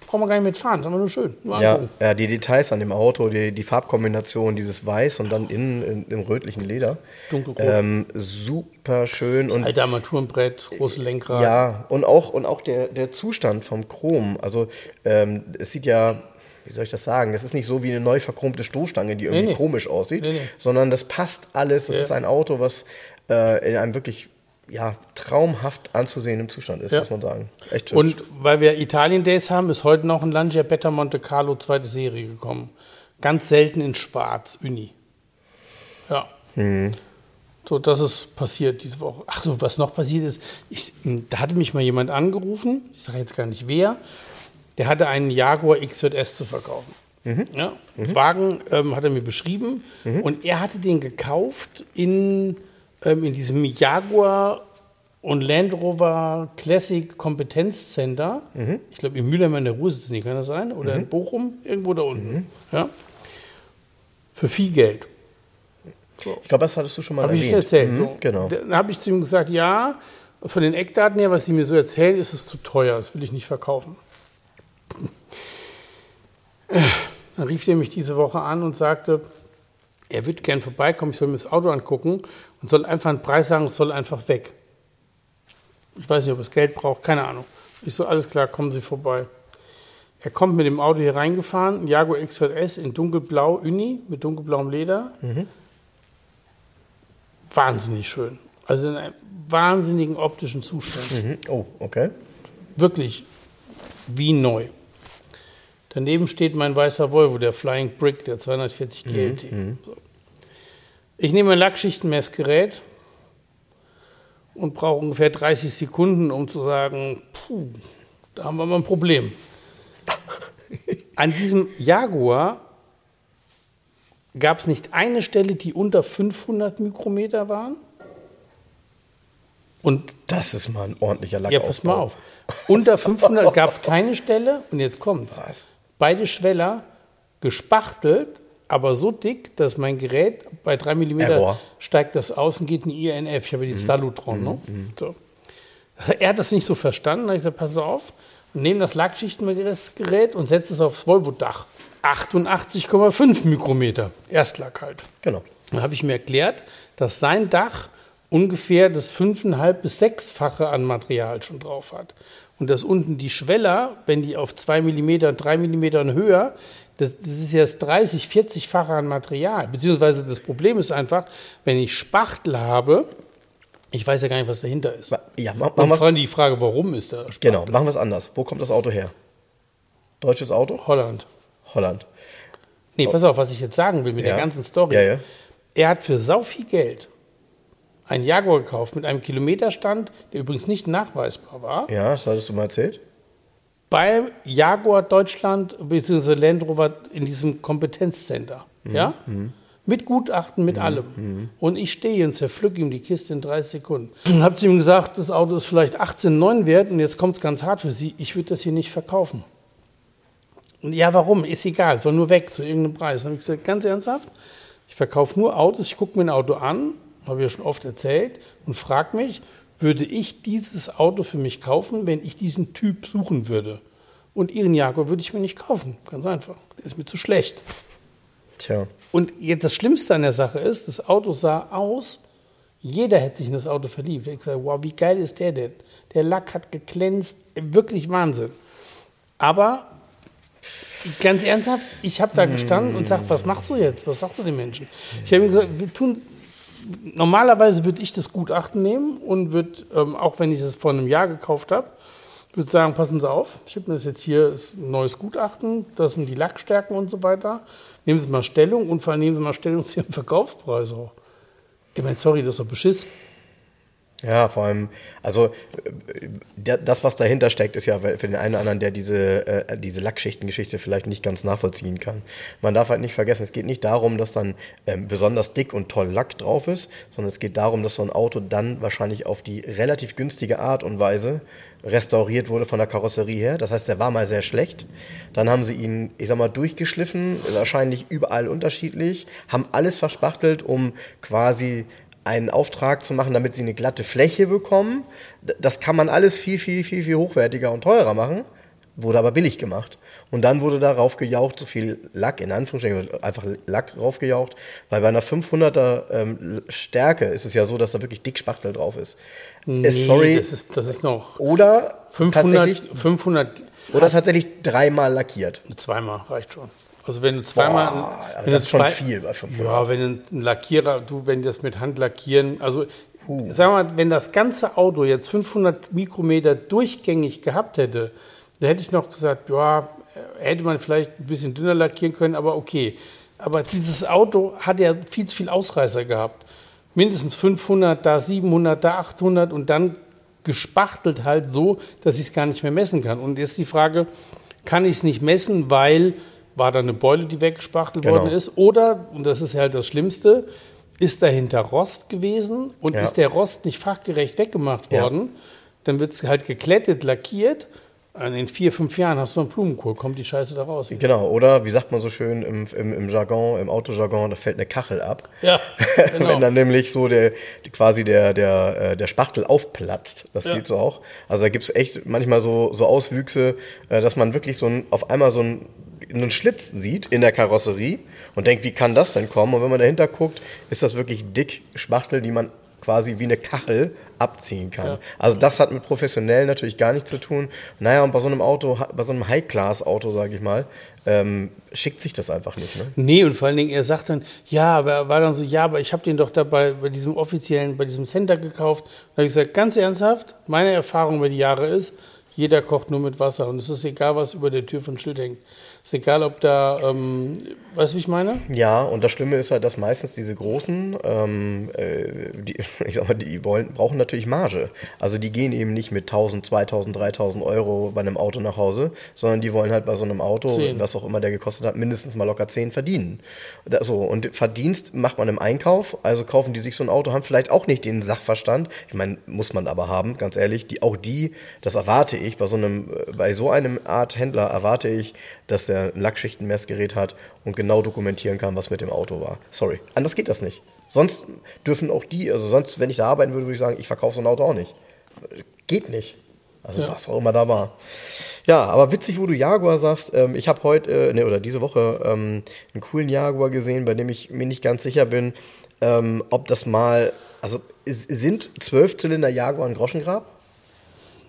brauche man gar nicht mitfahren, sondern nur schön. Nur
Ja, ja, die Details an dem Auto, die, die Farbkombination, dieses Weiß und dann innen in, im rötlichen Leder.
Dunkelrot.
Ähm, super schön. Und
Alte Armaturenbrett, große Lenkrad.
Ja, und auch, und auch der, der Zustand vom Chrom. Also ähm, es sieht ja, wie soll ich das sagen, es ist nicht so wie eine neu verchromte Stoßstange, die irgendwie
Nee, nee.
komisch aussieht,
Nee,
sondern das passt alles. Es
Ja.
ist ein Auto, was äh, in einem wirklich ja, traumhaft anzusehendem Zustand ist,
Ja.
muss man sagen. Echt hübsch.
Und weil wir Italien Days haben, ist heute noch ein Lancia Beta Monte Carlo zweite Serie gekommen. Ganz selten in Schwarz, Uni. Ja.
Hm.
So, das ist passiert diese Woche. Ach so, was noch passiert ist, ich, da hatte mich mal jemand angerufen, ich sage jetzt gar nicht wer, der hatte einen Jaguar XJS zu verkaufen. Ja, Wagen ähm, hat er mir beschrieben und er hatte den gekauft in, ähm, in diesem Jaguar und Land Rover Classic Kompetenzcenter. Ich glaube, in Mülheim in der Ruhr sitzen die, kann das sein? Oder in Bochum, irgendwo da unten. Ja? Für viel Geld.
Ich glaube, das hattest du schon mal
Habe ich
erwähnt.
schon erzählt.
Mhm,
so.
Genau.
Dann habe ich zu ihm gesagt, ja, von den Eckdaten her, was Sie mir so erzählen, ist es zu teuer. Das will ich nicht verkaufen. Dann rief er mich diese Woche an und sagte, er würde gern vorbeikommen, ich soll mir das Auto angucken und soll einfach einen Preis sagen, es soll einfach weg. Ich weiß nicht, ob es Geld braucht, keine Ahnung. Ich so, alles klar, kommen Sie vorbei. Er kommt mit dem Auto hier reingefahren, ein Jaguar XJS in dunkelblau Uni mit dunkelblauem Leder. Wahnsinnig schön. Also in einem wahnsinnigen optischen Zustand.
Mhm. Oh, okay.
Wirklich wie neu. Daneben steht mein weißer Volvo, der Flying Brick, der 240 GLT. So. Ich nehme ein Lackschichtenmessgerät und brauche ungefähr 30 Sekunden, um zu sagen, puh, da haben wir mal ein Problem. An diesem Jaguar gab es nicht eine Stelle, die unter 500 Mikrometer waren. Und
Das ist mal ein ordentlicher Lack.
ja, pass mal auf. Unter 500 gab es keine Stelle und jetzt kommt's.
Was?
Beide Schweller gespachtelt, aber so dick, dass mein Gerät bei 3 mm
Error.
steigt das aus und geht in INF. Ich habe die Salutron. Ne? So. Er hat das nicht so verstanden. Da habe ich gesagt, pass auf, nehme das Lackschichtengerät und setze es aufs Volvo-Dach. 88,5 Mikrometer. Erstlack halt.
Genau.
Dann habe ich mir erklärt, dass sein Dach ungefähr das fünfeinhalb bis sechsfache an Material schon drauf hat. Und dass unten die Schweller, wenn die auf zwei Millimeter und drei Millimeter höher, das, das ist ja das 30, 40-fache an Material. Beziehungsweise das Problem ist einfach, wenn ich Spachtel habe, ich weiß ja gar nicht, was dahinter ist.
Ja, mach,
Und
machen wir
vor allem die Frage, warum ist da Spachtel?
Genau, machen wir es anders. Wo kommt das Auto her? Deutsches Auto?
Holland.
Holland.
Nee, pass auf, was ich jetzt sagen will mit
Ja.
der ganzen Story.
Ja, ja.
Er hat für sau viel Geld einen Jaguar gekauft mit einem Kilometerstand, der übrigens nicht nachweisbar war,
Ja, das hattest du mal erzählt.
Beim Jaguar Deutschland bzw. Land Rover in diesem Kompetenzcenter. Ja? Mit Gutachten, mit allem. Und ich stehe und zerpflücke ihm die Kiste in 30 Sekunden. Und habe zu ihm gesagt, das Auto ist vielleicht 18,9 wert und jetzt kommt es ganz hart für Sie. Ich würde das hier nicht verkaufen. Und ja, warum? Ist egal, soll nur weg zu irgendeinem Preis. Dann habe ich gesagt, ganz ernsthaft, ich verkaufe nur Autos, ich gucke mir ein Auto an, habe ich ja schon oft erzählt, und frage mich, würde ich dieses Auto für mich kaufen, wenn ich diesen Typ suchen würde? Und Ihren Jaguar würde ich mir nicht kaufen, ganz einfach. Der ist mir zu schlecht.
Tja.
Und jetzt das Schlimmste an der Sache ist, das Auto sah aus, jeder hätte sich in das Auto verliebt. Ich gesagt, wow, wie geil ist der denn? Der Lack hat geglänzt, wirklich Wahnsinn. Aber ganz ernsthaft, ich habe da gestanden und sage, was machst du jetzt? Was sagst du den Menschen? Ich habe ihm gesagt, wir tun, normalerweise würde ich das Gutachten nehmen und würde, ähm, auch wenn ich es vor einem Jahr gekauft habe, würde sagen, passen Sie auf, ich mir das jetzt hier, ist ein neues Gutachten, das sind die Lackstärken und so weiter. Nehmen Sie mal Stellung und vor allem nehmen Sie mal Stellung zu Ihrem Preis auch. Ich meine, sorry, das ist doch Beschiss.
Ja, vor allem, also äh, der- das, was dahinter steckt, ist ja für den einen oder anderen, der diese, äh, diese Lackschichtengeschichte vielleicht nicht ganz nachvollziehen kann. Man darf halt nicht vergessen, es geht nicht darum, dass dann ähm, besonders dick und toll Lack drauf ist, sondern es geht darum, dass so ein Auto dann wahrscheinlich auf die relativ günstige Art und Weise restauriert wurde von der Karosserie her. Das heißt, der war mal sehr schlecht. Dann haben sie ihn, ich sag mal, durchgeschliffen, wahrscheinlich überall unterschiedlich, haben alles verspachtelt, um quasi einen Auftrag zu machen, damit sie eine glatte Fläche bekommen. Das kann man alles viel, viel, viel, viel hochwertiger und teurer machen. Wurde aber billig gemacht. Und dann wurde darauf gejaucht, so viel Lack, in Anführungsstrichen, einfach Lack raufgejaucht, weil bei einer 500er ähm, Stärke ist es ja so, dass da wirklich dick Spachtel drauf ist.
Nee,
es, sorry,
Das ist, das ist noch
oder
500,
tatsächlich,
500
oder tatsächlich dreimal lackiert.
Zweimal reicht schon. Also wenn du zweimal,
Boah,
wenn
das ist schon
zwei-
viel bei 500.
Ja, wenn ein Lackierer, du, wenn das mit Hand lackieren, also sag mal, wenn das ganze Auto jetzt 500 Mikrometer durchgängig gehabt hätte, da hätte ich noch gesagt, ja, hätte man vielleicht ein bisschen dünner lackieren können, aber okay. Aber dieses Auto hat ja viel zu viel Ausreißer gehabt. Mindestens 500, da 700, da 800 und dann gespachtelt halt so, dass ich es gar nicht mehr messen kann. Und jetzt die Frage, kann ich es nicht messen, weil war da eine Beule, die weggespachtelt
Genau.
worden ist? Oder, und das ist halt das Schlimmste, ist dahinter Rost gewesen und
Ja.
ist der Rost nicht fachgerecht weggemacht
Ja.
worden, dann wird es halt geklettet, lackiert in vier, fünf Jahren hast du einen Blumenkohl, kommt die Scheiße da raus.
Genau, oder wie sagt man so schön im, im, im Jargon, im Autojargon, da fällt eine Kachel ab.
Ja, genau.
Wenn dann nämlich so der quasi der, der, äh, der Spachtel aufplatzt. Das
Ja.
gibt's auch. Also da gibt's echt manchmal so, so Auswüchse, äh, dass man wirklich so ein, auf einmal so ein einen Schlitz sieht in der Karosserie und denkt, wie kann das denn kommen? Und wenn man dahinter guckt, ist das wirklich dick Spachtel, die man quasi wie eine Kachel abziehen kann.
Ja.
Also das hat mit professionell natürlich gar nichts zu tun. Naja, und bei so einem Auto, bei so einem High-Class-Auto, sage ich mal, ähm, schickt sich das einfach nicht. Ne?
Nee, und vor allen Dingen, er sagt dann, ja, aber er war dann so, ja, aber ich habe den doch dabei bei diesem offiziellen, bei diesem Center gekauft. Da habe ich gesagt, ganz ernsthaft, meine Erfahrung über die Jahre ist, jeder kocht nur mit Wasser und es ist egal, was über der Tür von Schild hängt. Ist egal, ob da, ähm, weißt du, wie ich meine?
Ja, und das Schlimme ist halt, dass meistens diese großen, ähm, äh, die, ich sag mal, die wollen, brauchen natürlich Marge. Also die gehen eben nicht mit 1000, 2000, 3000 Euro bei einem Auto nach Hause, sondern die wollen halt bei so einem Auto,
Zehn.
was auch immer der gekostet hat, mindestens mal locker 10 verdienen. Da, so, und Verdienst macht man im Einkauf, also kaufen die sich so ein Auto, haben vielleicht auch nicht den Sachverstand, ich meine, muss man aber haben, ganz ehrlich, die, auch die, das erwarte ich, bei so einem, äh, bei so einem Art Händler erwarte ich, dass der ein Lackschichtenmessgerät hat und genau dokumentieren kann, was mit dem Auto war. Sorry. Anders geht das nicht. Sonst dürfen auch die, also sonst, wenn ich da arbeiten würde, würde ich sagen, ich verkaufe so ein Auto auch nicht. Geht nicht. Also
Ja.
was auch immer da war. Ja, aber witzig, wo du Jaguar sagst. Ähm, ich habe heute, äh, ne, oder diese Woche, ähm, einen coolen Jaguar gesehen, bei dem ich mir nicht ganz sicher bin, ähm, ob das mal, also sind Zwölfzylinder Jaguar ein Groschengrab?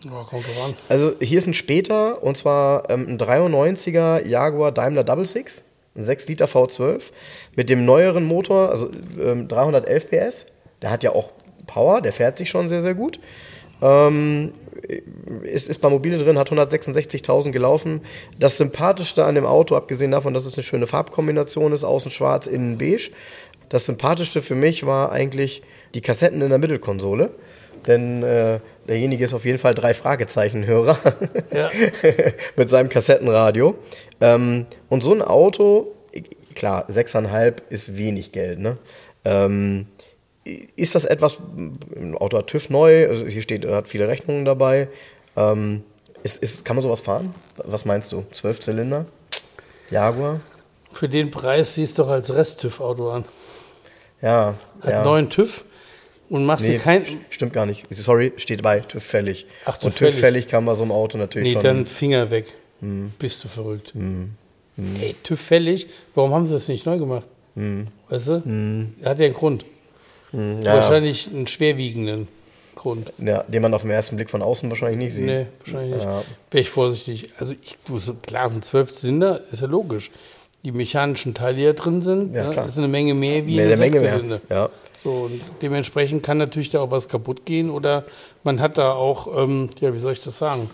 Ja, kommt drauf an.
Also hier ist ein später, und zwar ähm, ein 93er Jaguar Daimler Double Six, ein 6 Liter V12 mit dem neueren Motor, also ähm, 311 PS. Der hat ja auch Power, der fährt sich schon sehr, sehr gut. Ähm, ist, ist bei Mobile drin, hat 166.000 gelaufen. Das Sympathischste an dem Auto, abgesehen davon, dass es eine schöne Farbkombination ist, außen schwarz, innen beige, das Sympathischste für mich war eigentlich die Kassetten in der Mittelkonsole. Denn äh, derjenige ist auf jeden Fall drei Fragezeichen-Hörer
Ja.
mit seinem Kassettenradio. Ähm, und so ein Auto, klar, 6,5 ist wenig Geld, ne? Ähm, ist das etwas, ein Auto hat TÜV neu, also hier steht, er hat viele Rechnungen dabei. Ähm, ist, ist, kann man sowas fahren? Was meinst du? 12 Zylinder? Jaguar?
Für den Preis siehst du doch als Rest-TÜV-Auto an.
Ja.
Hat
ja.
neuen TÜV und machst
Nee,
dir kein.
stimmt gar nicht. Sorry, steht bei TÜV fällig.
Ach, TÜV
Und TÜV
fällig.
kann bei so einem Auto natürlich
Nee,
schon.
dann Finger weg.
Hm.
Bist du verrückt. Ey, TÜV fällig, warum haben sie das nicht neu gemacht? Weißt du? Hat ja einen Grund.
Hm, ja,
Wahrscheinlich einen schwerwiegenden Grund.
ja, den man auf den ersten Blick von außen wahrscheinlich nicht sieht.
Nee, wahrscheinlich nicht.
Ja.
Wäre ich vorsichtig. Also, ich, du, klar, ein Zwölfzylinder ist ja logisch. Die mechanischen Teile, die da drin sind,
Ja,
ne, ist eine Menge mehr wie
Mehr
ein
der Menge mehr. Ja.
So, und dementsprechend kann natürlich da auch was kaputt gehen oder man hat da auch, ähm, ja, wie soll ich das sagen?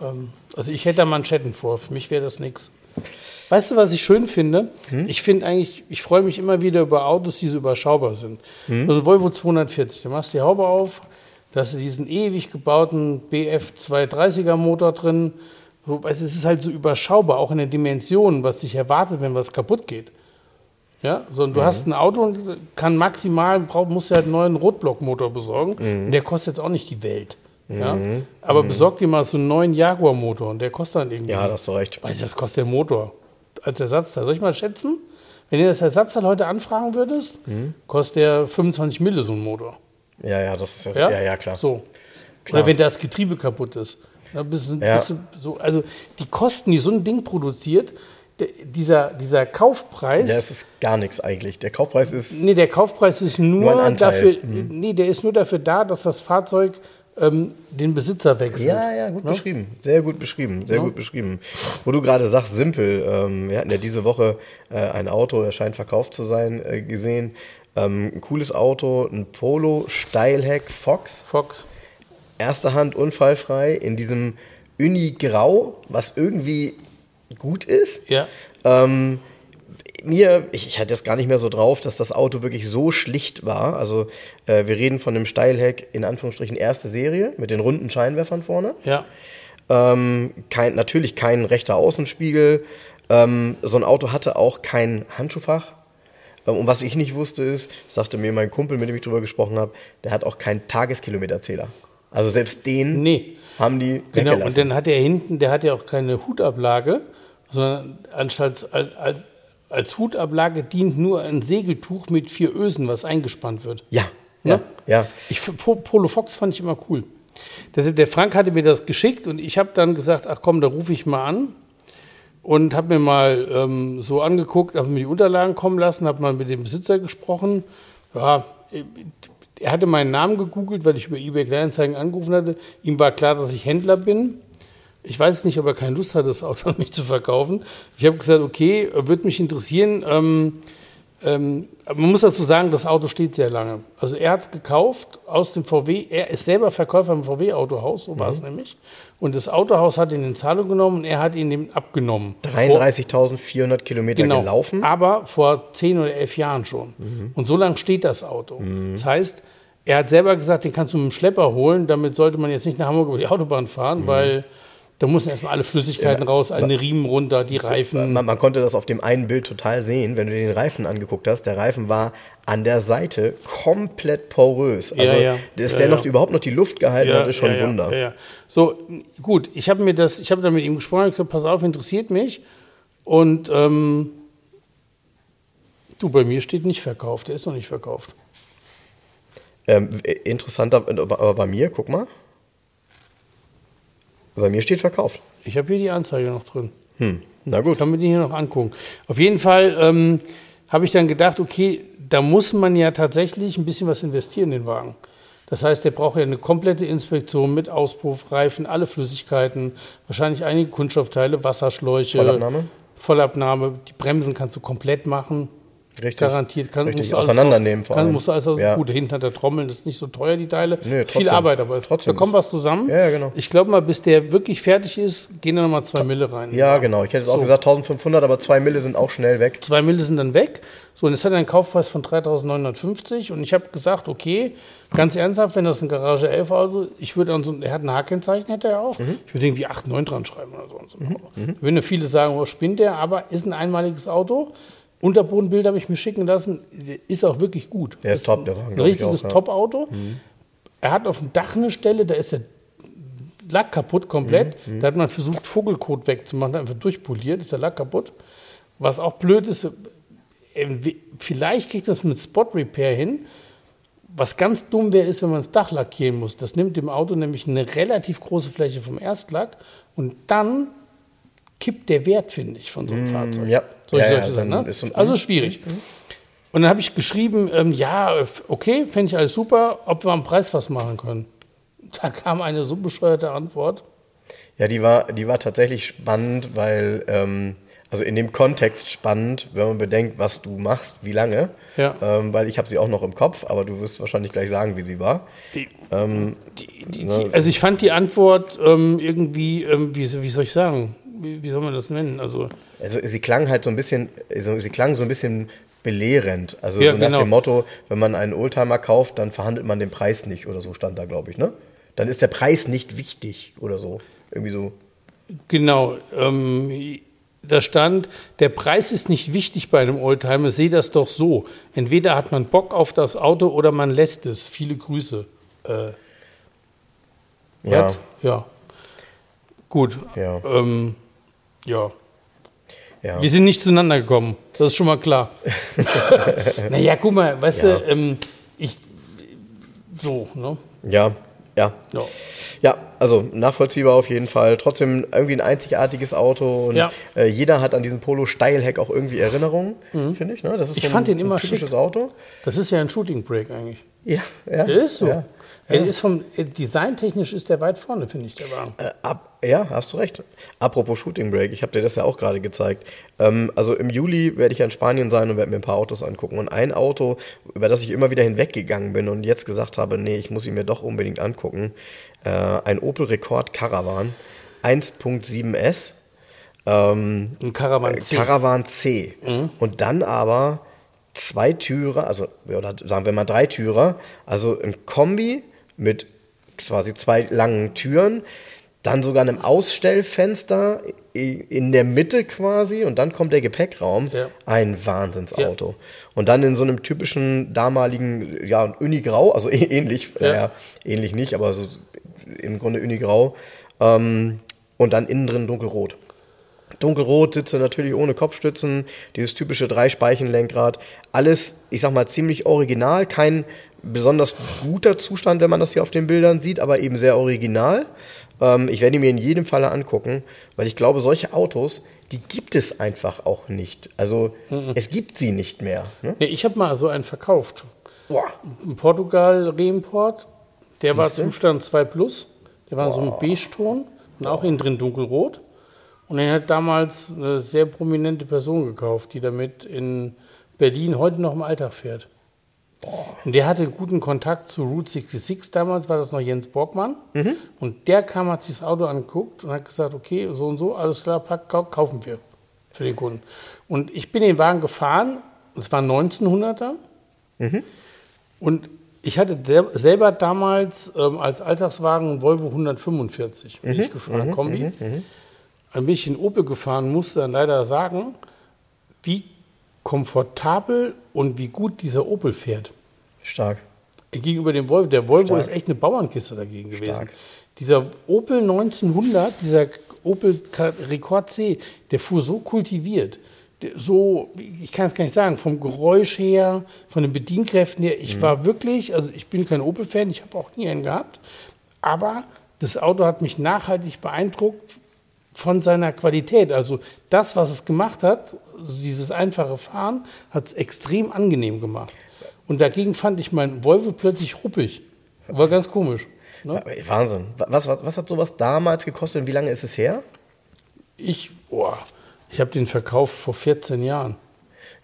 Ähm, also ich hätte da Manschetten vor, für mich wäre das nichts. Weißt du, was ich schön finde?
Hm?
Ich finde eigentlich, ich freue mich immer wieder über Autos, die so überschaubar sind.
Hm?
Also Volvo 240, da machst du die Haube auf, da hast du diesen ewig gebauten BF 230er Motor drin. Es ist halt so überschaubar, auch in den Dimensionen, was dich erwartet, wenn was kaputt geht. Ja, so, und du hast ein Auto und kann maximal, brauch, musst du halt einen neuen Rotblockmotor besorgen. Und der kostet jetzt auch nicht die Welt. Ja? Aber besorg dir mal so einen neuen Jaguar-Motor und der kostet dann irgendwie.
Ja, da hast du recht.
Weißt du, was kostet der Motor als Ersatzteil? Soll ich mal schätzen? Wenn du das Ersatzteil heute anfragen würdest, kostet der 25 Mille so ein Motor.
Ja, ja, das ist ja,
Ja,
ja, ja klar.
So.
Klar.
Oder wenn das Getriebe kaputt ist. Bist du,
Ja.
du so, also die Kosten, die so ein Ding produziert, dieser, dieser Kaufpreis.
Ja, es ist gar nichts eigentlich. Der Kaufpreis ist.
Nee, der Kaufpreis ist nur,
Nur
dafür, nee, der ist nur dafür da, dass das Fahrzeug ähm, den Besitzer wechselt.
Ja, ja, gut
Ne?
beschrieben. Sehr gut beschrieben. Sehr
Ja.
gut beschrieben. Wo du gerade sagst, simpel. Ähm, wir hatten ja diese Woche äh, ein Auto, er scheint verkauft zu sein, äh, gesehen. Ähm, ein cooles Auto, ein Polo Steilheck Fox.
Fox.
Erste Hand unfallfrei in diesem Uni-Grau, was irgendwie gut ist.
Ja.
Ähm, mir, ich, ich hatte das gar nicht mehr so drauf, dass das Auto wirklich so schlicht war. Also äh, wir reden von einem Steilheck in Anführungsstrichen erste Serie mit den runden Scheinwerfern vorne.
Ja.
Ähm, kein, natürlich kein rechter Außenspiegel. Ähm, so ein Auto hatte auch kein Handschuhfach. Ähm, und was ich nicht wusste ist, sagte mir mein Kumpel, mit dem ich drüber gesprochen habe, der hat auch keinen Tageskilometerzähler. Also selbst den
Nee.
haben die
Genau,
weggelassen.
und dann hat er hinten, der hat ja auch keine Hutablage, sondern anstatt als, als, als Hutablage dient nur ein Segeltuch mit vier Ösen, was eingespannt wird.
ja, ja,
Ne?
ja.
Ich, P- Polo Fox fand ich immer cool. Das, der Frank hatte mir das geschickt und ich habe dann gesagt, ach komm, da rufe ich mal an und habe mir mal ähm, so angeguckt, habe mir die Unterlagen kommen lassen, habe mal mit dem Besitzer gesprochen. Ja, er hatte meinen Namen gegoogelt, weil ich über eBay Kleinanzeigen angerufen hatte. Ihm war klar, dass ich Händler bin. Ich weiß nicht, ob er keine Lust hat, das Auto an mich zu verkaufen. Ich habe gesagt, okay, würde mich interessieren. Ähm, ähm, man muss dazu sagen, das Auto steht sehr lange. Also er hat es gekauft aus dem VW. Er ist selber Verkäufer im VW-Autohaus, so war es nämlich. Und das Autohaus hat ihn in Zahlung genommen und er hat ihn dem abgenommen.
33.400 Kilometer
Genau,
gelaufen.
aber vor 10 oder 11 Jahren schon. Und so lange steht das Auto. Das heißt, er hat selber gesagt, den kannst du mit dem Schlepper holen. Damit sollte man jetzt nicht nach Hamburg über die Autobahn fahren, weil da müssen erstmal alle Flüssigkeiten raus, eine Riemen runter, die Reifen.
Man, man konnte das auf dem einen Bild total sehen, wenn du den Reifen angeguckt hast. Der Reifen war an der Seite komplett porös. Also,
Ja, ja.
dass
Ja,
der noch überhaupt noch die Luft gehalten hat, ist schon ein Wunder.
So, gut, ich habe mir das, ich habe da mit ihm gesprochen, ich gesagt, pass auf, interessiert mich. Und ähm, du, bei mir steht nicht verkauft, der ist noch nicht verkauft.
Ähm, interessanter, aber bei mir, guck mal. Bei mir steht verkauft.
Ich habe hier die Anzeige noch drin.
Hm. Na gut.
Kann man die hier noch angucken. Auf jeden Fall ähm, habe ich dann gedacht, okay, da muss man ja tatsächlich ein bisschen was investieren in den Wagen. Das heißt, der braucht ja eine komplette Inspektion mit Auspuff, Reifen, alle Flüssigkeiten, wahrscheinlich einige Kunststoffteile, Wasserschläuche.
Vollabnahme?
Vollabnahme. Die Bremsen kannst du komplett machen.
Richtig.
Garantiert. Kann,
Richtig.
musst du alles
Auseinandernehmen vor
kann. Musst du alles auch,
Ja.
Gut, hinten hat der Trommeln, das ist nicht so teuer, die Teile.
Nö,
Viel. Arbeit, aber es,
Trotzdem.
da kommt was zusammen.
Ja, ja, genau.
Ich glaube mal, bis der wirklich fertig ist, gehen da nochmal zwei Mille rein.
Ja, genau. Ich hätte es auch
So.
gesagt 1500, aber zwei Mille sind auch schnell weg.
Zwei Mille sind dann weg. So, und es hat einen Kaufpreis von 3.950 und ich habe gesagt, okay, ganz ernsthaft, wenn das ein Garage 11 Auto, ich würde dann so, er hat ein H-Kennzeichen, hätte er auch.
Mhm.
Ich würde irgendwie 8, 9 dran schreiben oder so. Und so. Würden ja viele sagen, oh, spinnt der, aber ist ein einmaliges Auto. Unterbodenbild habe ich mir schicken lassen, ist auch wirklich gut.
Der ist top, der Wagen,
Ein richtiges
ja.
Top-Auto. Er hat auf dem Dach eine Stelle, da ist der Lack kaputt komplett.
Mhm,
Da hat man versucht, Vogelkot wegzumachen, einfach durchpoliert, ist der Lack kaputt. Was auch blöd ist, äh, vielleicht kriegt das mit Spot Repair hin. Was ganz dumm wäre, ist, wenn man das Dach lackieren muss. Das nimmt dem Auto nämlich eine relativ große Fläche vom Erstlack und dann kippt der Wert, finde ich, von so einem Fahrzeug.
Mm, ja.
Solche,
Ja,
solche Sachen, ne?
so
also schwierig. Und dann habe ich geschrieben, ähm, ja, okay, fände ich alles super, ob wir am Preis was machen können. Da kam eine so bescheuerte Antwort.
Ja, die war, die war tatsächlich spannend, weil, ähm, also in dem Kontext spannend, wenn man bedenkt, was du machst, wie lange.
Ja.
Ähm, weil ich habe sie auch noch im Kopf, aber du wirst wahrscheinlich gleich sagen, wie sie war. Ähm,
Die, die, die, also ich fand die Antwort ähm, irgendwie, ähm, wie, wie soll ich sagen, wie, soll man das nennen? Also
Also sie klang halt so ein bisschen, also sie klang so ein bisschen belehrend. Also
Ja,
so nach
genau.
dem Motto, wenn man einen Oldtimer kauft, dann verhandelt man den Preis nicht oder so stand da, glaube ich, ne? Dann ist der Preis nicht wichtig oder so. Irgendwie so.
genau, ähm, da stand, der Preis ist nicht wichtig bei einem Oldtimer, sehe das doch so. Entweder hat man Bock auf das Auto oder man lässt es. Viele Grüße. Äh,
Ja.
What? Ja. Gut.
Ja.
Ähm, ja.
Ja.
Wir sind nicht zueinander gekommen. Das ist schon mal klar. naja, guck mal, weißt
Ja.
du, ähm, ich. So, ne?
Ja, ja.
Ja.
Ja, also nachvollziehbar auf jeden Fall. Trotzdem irgendwie ein einzigartiges Auto und
Ja.
äh, jeder hat an diesen Polo Steilheck auch irgendwie Erinnerungen, finde ich. Ne? Das ist
Ich
so ein,
fand den
so ein
immer
typisches
schick.
Auto.
Das ist ja ein Shooting Break eigentlich.
Ja, ja.
Der ist so.
Ja.
Er ist vom äh, designtechnisch ist der weit vorne, finde ich, der Wagen.
Äh, ab, ja, hast du recht. Apropos Shooting Break, ich habe dir das ja auch gerade gezeigt. Ähm, also im Juli werde ich ja in Spanien sein und werde mir ein paar Autos angucken. Und ein Auto, über das ich immer wieder hinweggegangen bin und jetzt gesagt habe, nee, ich muss ihn mir doch unbedingt angucken. Äh, ein Opel Rekord Caravan 1.7S. Ähm,
Ein Caravan C.
Caravan C. Und dann aber zwei Türer, also oder sagen wir mal drei Türer, also ein Kombi mit quasi zwei langen Türen. Dann sogar einem Ausstellfenster in der Mitte quasi und dann kommt der Gepäckraum.
Ja.
Ein Wahnsinnsauto. Und dann in so einem typischen damaligen, ja, Unigrau, also ähnlich,
Ja.
naja, ähnlich nicht, aber so im Grunde Unigrau. Ähm, und dann innen drin dunkelrot. Dunkelrot, Sitze natürlich ohne Kopfstützen, dieses typische Dreispeichenlenkrad. Alles, ich sag mal, ziemlich original. Kein besonders guter Zustand, wenn man das hier auf den Bildern sieht, aber eben sehr original. Ähm, ich werde ihn mir in jedem Falle angucken, weil ich glaube, solche Autos, die gibt es einfach auch nicht. Also es gibt sie nicht mehr. Ne?
Nee, ich habe mal so einen verkauft.
Boah.
In Portugal Reimport. Der war
Siehste?
Zustand 2 Plus. Der war so ein Beige-Ton und auch innen drin dunkelrot. Und den hat damals eine sehr prominente Person gekauft, die damit in Berlin heute noch im Alltag fährt. Und der hatte guten Kontakt zu Route 66, damals war das noch Jens Borgmann. Und der kam, hat sich das Auto angeguckt und hat gesagt, okay, so und so, alles klar, pack, kau- kaufen wir für den Kunden. Und ich bin den Wagen gefahren, es war 1900er. Und ich hatte sel- selber damals ähm, als Alltagswagen einen Volvo 145, bin ich gefahren, Kombi. Ein bisschen Opel gefahren, musste dann leider sagen, wie komfortabel und wie gut dieser Opel fährt.
Stark.
Gegenüber dem Volvo. Der Volvo
Stark.
ist echt eine Bauernkiste dagegen gewesen.
Stark.
Dieser Opel 1900, dieser Opel Rekord C, der fuhr so kultiviert. So, ich kann es gar nicht sagen, vom Geräusch her, von den Bedienkräften her. Ich war wirklich, also ich bin kein Opel-Fan, ich habe auch nie einen gehabt. Aber das Auto hat mich nachhaltig beeindruckt von seiner Qualität. Also das, was es gemacht hat, dieses einfache Fahren, hat es extrem angenehm gemacht. Und dagegen fand ich meinen Volvo plötzlich ruppig. War ganz komisch. Ne?
Wahnsinn. Was, was, was hat sowas damals gekostet und wie lange ist es her?
Ich, boah, ich habe den verkauft vor 14 Jahren.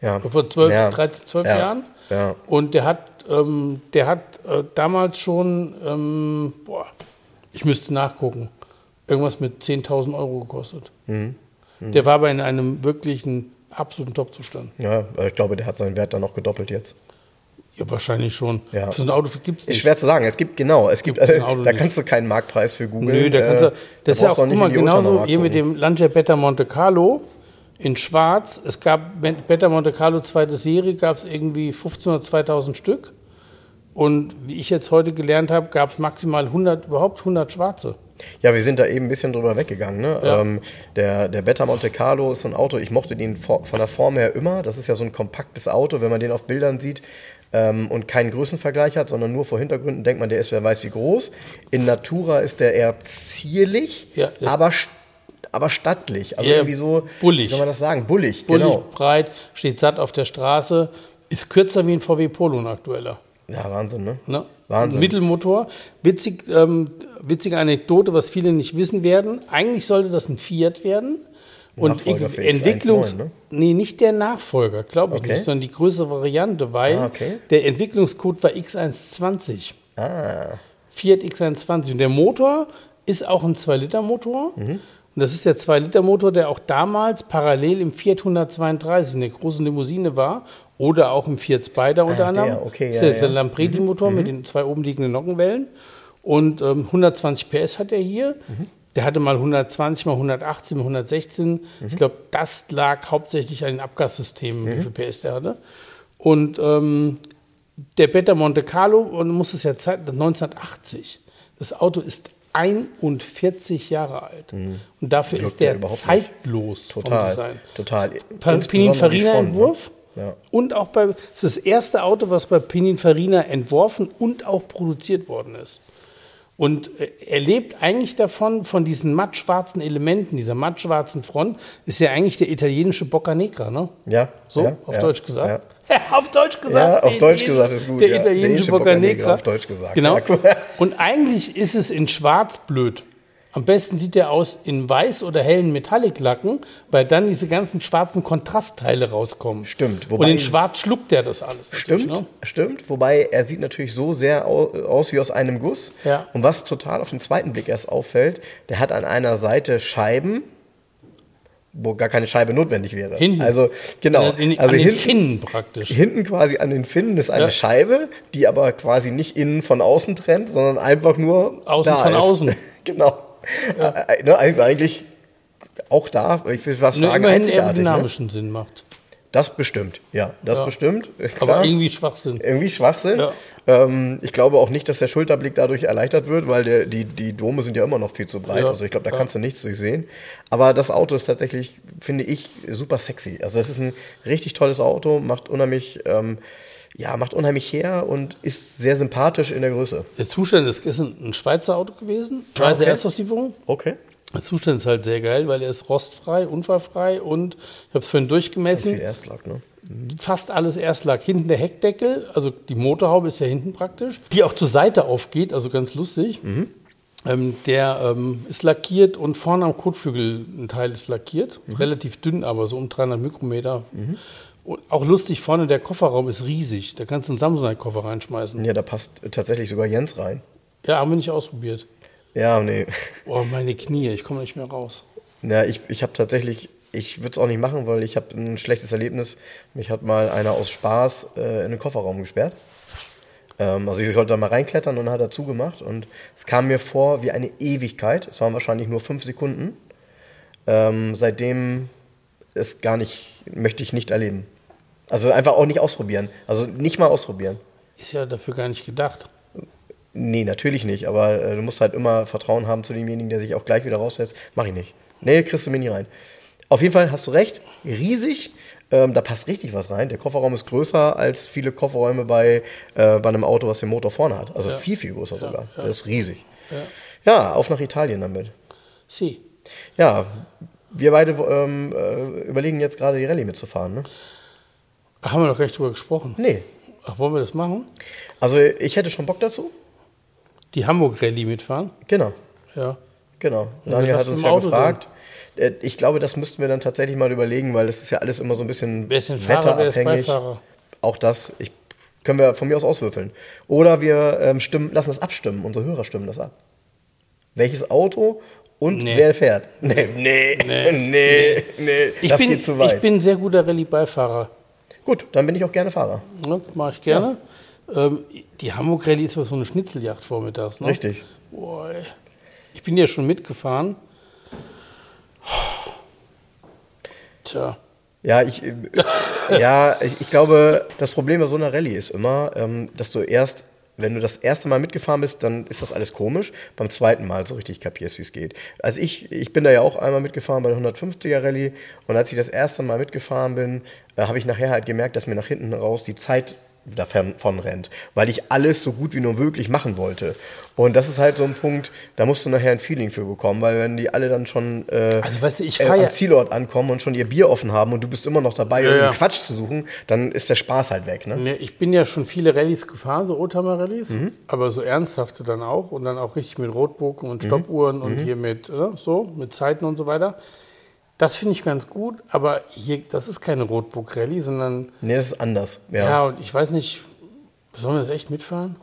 Ja.
Vor 12,
Ja.
13, 12
Ja.
Jahren.
Ja.
Und der hat, ähm, der hat äh, damals schon, ähm, boah, ich müsste nachgucken, irgendwas mit 10.000 Euro gekostet.
Mhm.
Der war aber in einem wirklichen absoluten Top-Zustand.
Ja, ich glaube, der hat seinen Wert dann noch gedoppelt jetzt.
Ja, wahrscheinlich schon.
Ja.
Für so ein Auto gibt es
Ist
nicht.
schwer zu sagen. Es gibt genau, es gibt,
Auto
da
nicht.
kannst du keinen Marktpreis für googeln.
Nö, da kannst
Äh,
du, das ist ja auch, guck
nicht
mal, genauso hier mit dem Lancia Beta Monte Carlo in schwarz. Es gab Beta Monte Carlo zweite Serie, gab es irgendwie 15 oder 2000 Stück. Und wie ich jetzt heute gelernt habe, gab es maximal 100, überhaupt 100 schwarze.
Ja, wir sind da eben ein bisschen drüber weggegangen. Ne?
Ja.
Ähm, der, der Beta Monte Carlo ist so ein Auto, ich mochte den von der Form her immer. Das ist ja so ein kompaktes Auto, wenn man den auf Bildern sieht ähm, und keinen Größenvergleich hat, sondern nur vor Hintergründen denkt man, der ist wer weiß wie groß. In Natura ist der eher zierlich,
Ja,
aber, aber stattlich. Also irgendwie so,
bullig.
wie soll man das sagen? Bullig,
Bullig,
genau.
breit, steht satt auf der Straße, ist kürzer wie ein VW Polo, ein aktueller.
Ja, Wahnsinn, ne?
Ne?
Wahnsinn.
Mittelmotor. Witzig, ähm, witzige Anekdote, was viele nicht wissen werden. Eigentlich sollte das ein Fiat werden. Und Entwicklungs...
X19, ne?
Nee, nicht der Nachfolger, glaube ich
Okay.
nicht, sondern die größere Variante, weil
Ah, okay.
der Entwicklungscode war X120.
Ah,
Fiat X120. Und der Motor ist auch ein 2-Liter-Motor.
Mhm.
Und das ist der 2-Liter-Motor, der auch damals parallel im Fiat 132 in der großen Limousine war. Oder auch im Fiat Spider unter
Ah, der,
anderem.
okay,
das
ja,
ist der
ja.
Lampredi-Motor mit den zwei oben liegenden Nockenwellen. Und ähm, 120 PS hat er hier. Der hatte mal 120, mal 118, mal 116. Ich glaube, das lag hauptsächlich an den Abgassystemen, wie viel PS der hatte. Und ähm, der Beta Monte Carlo, und man muss es ja Zeit, 1980. Das Auto ist 41 Jahre alt. Und dafür
Wirkt
ist
ja
der
nicht.
zeitlos vom
total.
Design.
Total.
Pininfarina-Entwurf.
Ja.
Und auch bei, es ist das erste Auto, was bei Pininfarina entworfen und auch produziert worden ist. Und äh, er lebt eigentlich davon, von diesen mattschwarzen Elementen, dieser mattschwarzen Front, ist ja eigentlich der italienische Bocca Negra, ne?
Ja.
So,
ja,
auf
ja,
Deutsch gesagt.
Ja.
Auf Deutsch gesagt.
Ja, auf Deutsch gesagt ist gut,
Der italienische
italienische
Bocca
Negra auf Deutsch gesagt.
Genau. Und eigentlich ist es in schwarz blöd. Am besten sieht er aus in weiß oder hellen Metallic-Lacken, weil dann diese ganzen schwarzen Kontrastteile rauskommen.
Stimmt,
Und
wobei
in
es-
schwarz schluckt er das alles.
Stimmt,
Ne?
stimmt. Wobei er sieht natürlich so sehr au- aus wie aus einem Guss.
Ja.
Und was total auf den zweiten Blick erst auffällt, der hat an einer Seite Scheiben, wo gar keine Scheibe notwendig wäre.
Hinten.
Also genau.
In,
also
an den
hinten,
Finnen praktisch.
hinten quasi an den Finnen ist eine
Ja.
Scheibe, die aber quasi nicht innen von außen trennt, sondern einfach nur
Außen von
ist.
außen.
genau. Äh, ne, also eigentlich auch da, ich will was sagen,
immerhin
einzigartig. Ne?
aerodynamischen Sinn macht.
Das bestimmt, ja, das
Ja.
bestimmt.
Aber
Klar.
irgendwie Schwachsinn.
irgendwie Schwachsinn.
Ja.
Ähm, ich glaube auch nicht, dass der Schulterblick dadurch erleichtert wird, weil der, die, die Dome sind ja immer noch viel zu breit.
Ja.
Also ich glaube, da
Ja.
kannst du nichts durchsehen. Aber das Auto ist tatsächlich, finde ich, super sexy. Also das ist ein richtig tolles Auto, macht unheimlich, ähm, ja, macht unheimlich her und ist sehr sympathisch in der Größe.
Der Zustand ist, ist ein, Schweizer Auto gewesen.
Ah,
Schweizer
okay.
Erstauslieferung.
Okay.
Der Zustand ist halt sehr geil, weil er ist rostfrei, unfallfrei und ich habe es vorhin
Viel
durchgemessen.
Erstlack, ne?
Fast alles Erstlack. Hinten der Heckdeckel, also die Motorhaube ist ja hinten praktisch, die auch zur Seite aufgeht, also ganz lustig. Ähm, der ähm, ist lackiert und vorne am Kotflügel ein Teil ist lackiert. Relativ dünn, aber so um 300 Mikrometer. Und auch lustig, vorne der Kofferraum ist riesig. Da kannst du einen Samsonite-Koffer reinschmeißen.
Ja, da passt tatsächlich sogar Jens rein.
Ja, haben wir nicht ausprobiert.
Ja, nee.
Oh, meine Knie, ich komme nicht mehr raus.
Ja, ich, ich habe tatsächlich, ich würde es auch nicht machen, weil ich habe ein schlechtes Erlebnis. Mich hat mal einer aus Spaß äh, in den Kofferraum gesperrt. Ähm, also ich sollte da mal reinklettern und dann hat er zugemacht. Und es kam mir vor wie eine Ewigkeit. Es waren wahrscheinlich nur fünf Sekunden. Ähm, seitdem es gar nicht, möchte ich nicht erleben. Also einfach auch nicht ausprobieren. Also nicht mal ausprobieren.
Ist ja dafür gar nicht gedacht.
Nee, natürlich nicht, aber äh, du musst halt immer Vertrauen haben zu demjenigen, der sich auch gleich wieder rauslässt. Mach ich nicht. Nee, kriegst du mir nie rein. Auf jeden Fall hast du recht, riesig. Ähm, da passt richtig was rein. Der Kofferraum ist größer als viele Kofferräume bei, äh, bei einem Auto, was den Motor vorne hat. Also viel, viel größer sogar. Das ist riesig. Ja. auf nach Italien damit.
Sie.
Ja, wir beide ähm, äh, überlegen jetzt gerade die Rallye mitzufahren. Ne?
Haben wir doch recht drüber gesprochen.
Nee,
Ach, wollen wir das machen?
also ich hätte schon Bock dazu.
Die Hamburg Rallye mitfahren?
Genau.
Ja.
Genau. Daniel hat uns ja
Auto
gefragt. Äh, Ich glaube, das müssten wir dann tatsächlich mal überlegen, weil das ist ja alles immer so ein bisschen
denn Fahrer, ist
wetterabhängig.
Beifahrer?
Auch das ich, können wir von mir aus auswürfeln. Oder wir ähm, stimmen, lassen das abstimmen. Unsere Hörer stimmen das ab. Welches Auto und
Nee.
wer fährt? Nee, nee, nee, nee, nee.
Ich
das
bin,
geht zu weit.
Ich bin ein sehr guter Rallye-Beifahrer.
Gut, dann bin ich auch gerne Fahrer.
Ne? Mache ich gerne. Ähm, die Hamburg Rallye ist so eine Schnitzeljacht vormittags. Ne?
Richtig.
Boah, ich bin ja schon mitgefahren. Tja.
Ja, ich, äh, ja, ich, ich glaube, das Problem bei so einer Rallye ist immer, ähm, dass du erst, wenn du das erste Mal mitgefahren bist, dann ist das alles komisch. Beim zweiten Mal so richtig kapierst, wie es geht. Also ich, ich bin da ja auch einmal mitgefahren bei der 150er Rallye und als ich das erste Mal mitgefahren bin, äh, habe ich nachher halt gemerkt, dass mir nach hinten raus die Zeit davon rennt, weil ich alles so gut wie nur möglich machen wollte. Und das ist halt so ein Punkt, da musst du nachher ein Feeling für bekommen, weil wenn die alle dann schon äh,
Also, weißt du, ich
äh, am Zielort ankommen und schon ihr Bier offen haben und du bist immer noch dabei,
Ja,
irgendeinen
ja.
Quatsch zu suchen, dann ist der Spaß halt weg. Ne?
Ne, ich bin ja schon viele Rallyes gefahren, so Oldtimer-Rallyes,
Mhm.
aber so ernsthafte dann auch und dann auch richtig mit Rotbogen
Mhm.
und Stoppuhren und hier mit äh, so, mit Zeiten und so weiter. Das finde ich ganz gut, aber hier, das ist keine Rotbook-Rallye, sondern
Nee, das ist anders. Ja.
ja.
ja.
und ich weiß nicht, sollen wir das echt mitfahren?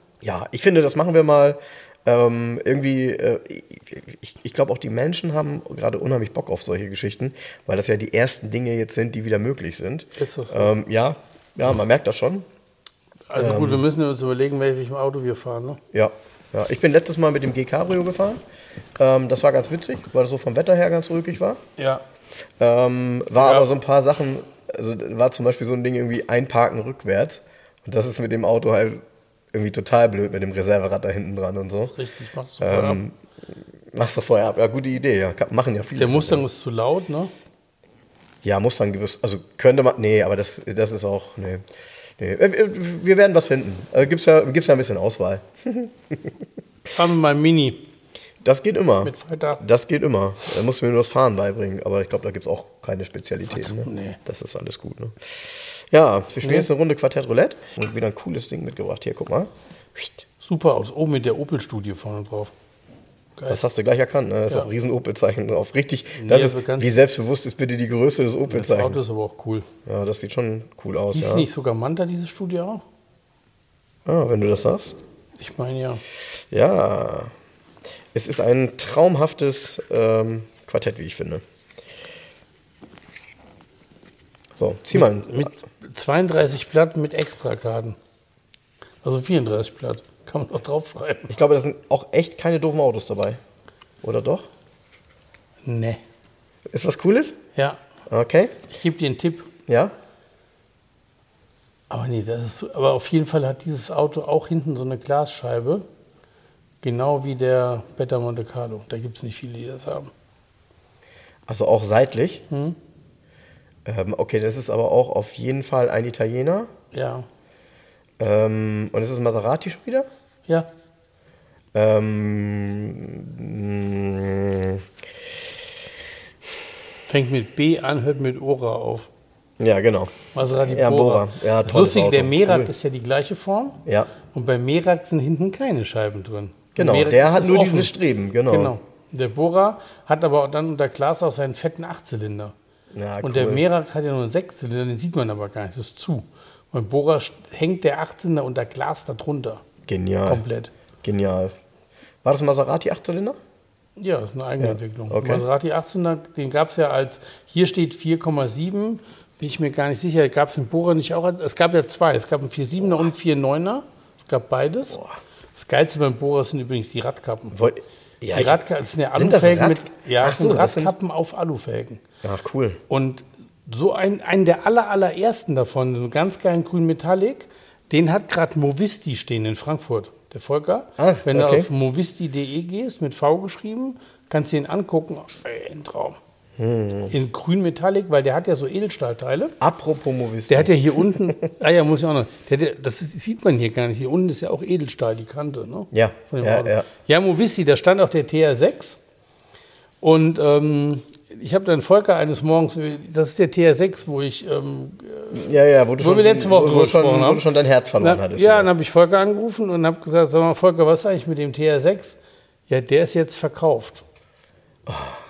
ich finde, das machen wir mal. Ähm, irgendwie, äh, ich, ich glaube auch die Menschen haben gerade unheimlich Bock auf solche Geschichten, weil das ja die ersten Dinge jetzt sind, die wieder möglich sind.
Ist das so?
Ähm, ja, ja, man merkt das schon.
Also
Ähm.
gut, wir müssen uns überlegen, welchem Auto wir fahren. Ne?
Ja, ja. Ich bin letztes Mal mit dem G-Cabrio gefahren. Ähm, das war ganz witzig, weil das so vom Wetter her ganz ruhig war.
Ja.
Ähm, war
Ja.
aber so ein paar Sachen, also war zum Beispiel so ein Ding irgendwie einparken rückwärts. Und das ist mit dem Auto halt irgendwie total blöd mit dem Reserverad da hinten dran und so.
Richtig, machst du vorher ab.
Ähm, machst du vorher ab. Ja, gute Idee. Ja, machen ja viele.
Der Mustang ist zu laut, ne?
Ja, Mustang gewiss. Also könnte man. Nee, aber das, das ist auch. Nee. nee. Äh, Wir wir werden was finden. Also gibt's ja, gibt's ja ein bisschen Auswahl.
Fahren wir mal Mini
Das geht immer.
mit Freitag.
Das geht immer. Da musst du mir nur das Fahren beibringen. Aber ich glaube, da gibt es auch keine Spezialitäten. Ne?
Nee.
Das ist alles gut. Ne? Ja, wir spielen jetzt eine Runde Quartett Roulette und wieder ein cooles Ding mitgebracht. Hier, guck mal.
Super aus. Oben mit der Opel-Studie vorne drauf. Geil.
Das hast du gleich erkannt. Ne? Da ist
Ja.
auch ein riesen Opel-Zeichen drauf. Richtig. Das
Nee,
ist,
bekannt.
wie selbstbewusst ist bitte die Größe des
das Auto
Opel-Zeichens?
ist aber auch cool.
Ja, das sieht schon cool aus.
Hieß
Ja.
nicht sogar Manta diese Studie auch?
Ah, wenn du das sagst.
Ich meine ja.
Ja. Es ist ein traumhaftes ähm, Quartett, wie ich finde. So, zieh mal. ein-
Mit 32 Platten mit Extrakarten. Also 34 Platten. Kann man doch draufschreiben.
Ich glaube, da sind auch echt keine doofen Autos dabei. Oder doch?
Ne.
Ist was Cooles?
Ja,
Okay.
ich gebe dir einen Tipp.
Ja?
Aber nee, das ist aber auf jeden Fall hat dieses Auto auch hinten so eine Glasscheibe. Genau wie der Beta Monte Carlo. Da gibt es nicht viele, die das haben.
Also auch seitlich.
Hm?
Ähm, okay, das ist aber auch auf jeden Fall ein Italiener.
Ja.
Ähm, und ist es Maserati schon wieder?
Ja.
Ähm, mh,
Fängt mit B an, hört mit Ora auf.
ja, genau.
Maserati
Ja,
Bora.
Bora. Ja, tolles
Lustige, der
Auto.
Merak
Cool.
ist ja die gleiche Form.
Ja,
Und bei Merak sind hinten keine Scheiben drin.
Genau.
Merak
Der hat nur
offen.
diese Streben, genau.
Genau. Der Bora hat aber dann unter Glas auch seinen fetten Achtzylinder.
Ja,
Und der
cool.
Merak hat ja nur einen Sechszylinder, den sieht man aber gar nicht, das ist zu. Beim Bora st- hängt der Achtzylinder unter Glas darunter.
Genial.
Komplett.
Genial. War das ein Maserati 8-Zylinder?
Ja, das ist eine Eigenentwicklung.
okay.
Maserati 18er, den gab es ja als, hier steht 4,7, bin ich mir gar nicht sicher, gab es den Bora nicht auch? Es gab ja zwei, es gab einen 4,7er und einen 4,9er, es gab beides. Das Geilste beim Bora sind übrigens die Radkappen.
Woll- Ja,
die Radkappen, sind ja Alufelgen
Rad-
mit, ja,
so,
Radkappen auf Alufelgen.
Ach, cool.
Und so ein, einen der aller, allerersten davon, so einen ganz geilen grünen Metallic, den hat gerade Movisti stehen in Frankfurt, der Volker.
Ah,
Wenn
okay.
du auf movisti.de gehst, mit V geschrieben, kannst du ihn angucken. Ey, ein Traum.
Hm.
In grün Metallic, weil der hat ja so Edelstahlteile.
Apropos Movies.
Der hat ja hier unten, ah ja, muss ich auch noch, der, der, das ist, sieht man hier gar nicht. Hier unten ist ja auch Edelstahl, die Kante. Ne?
Ja, ja,
Auto.
ja.
Ja, Movisti, da stand auch der TR6. Und ähm, ich habe dann Volker eines Morgens, das ist der TR6, wo ich ähm,
ja, ja, wo du
Wo
schon,
wir letzte Woche
wo,
drüber gesprochen
wo du schon dein Herz verloren
Na,
hattest.
ja, dann habe ich Volker angerufen und habe gesagt, sag mal, Volker, was ist eigentlich mit dem TR6? Ja, der ist jetzt verkauft.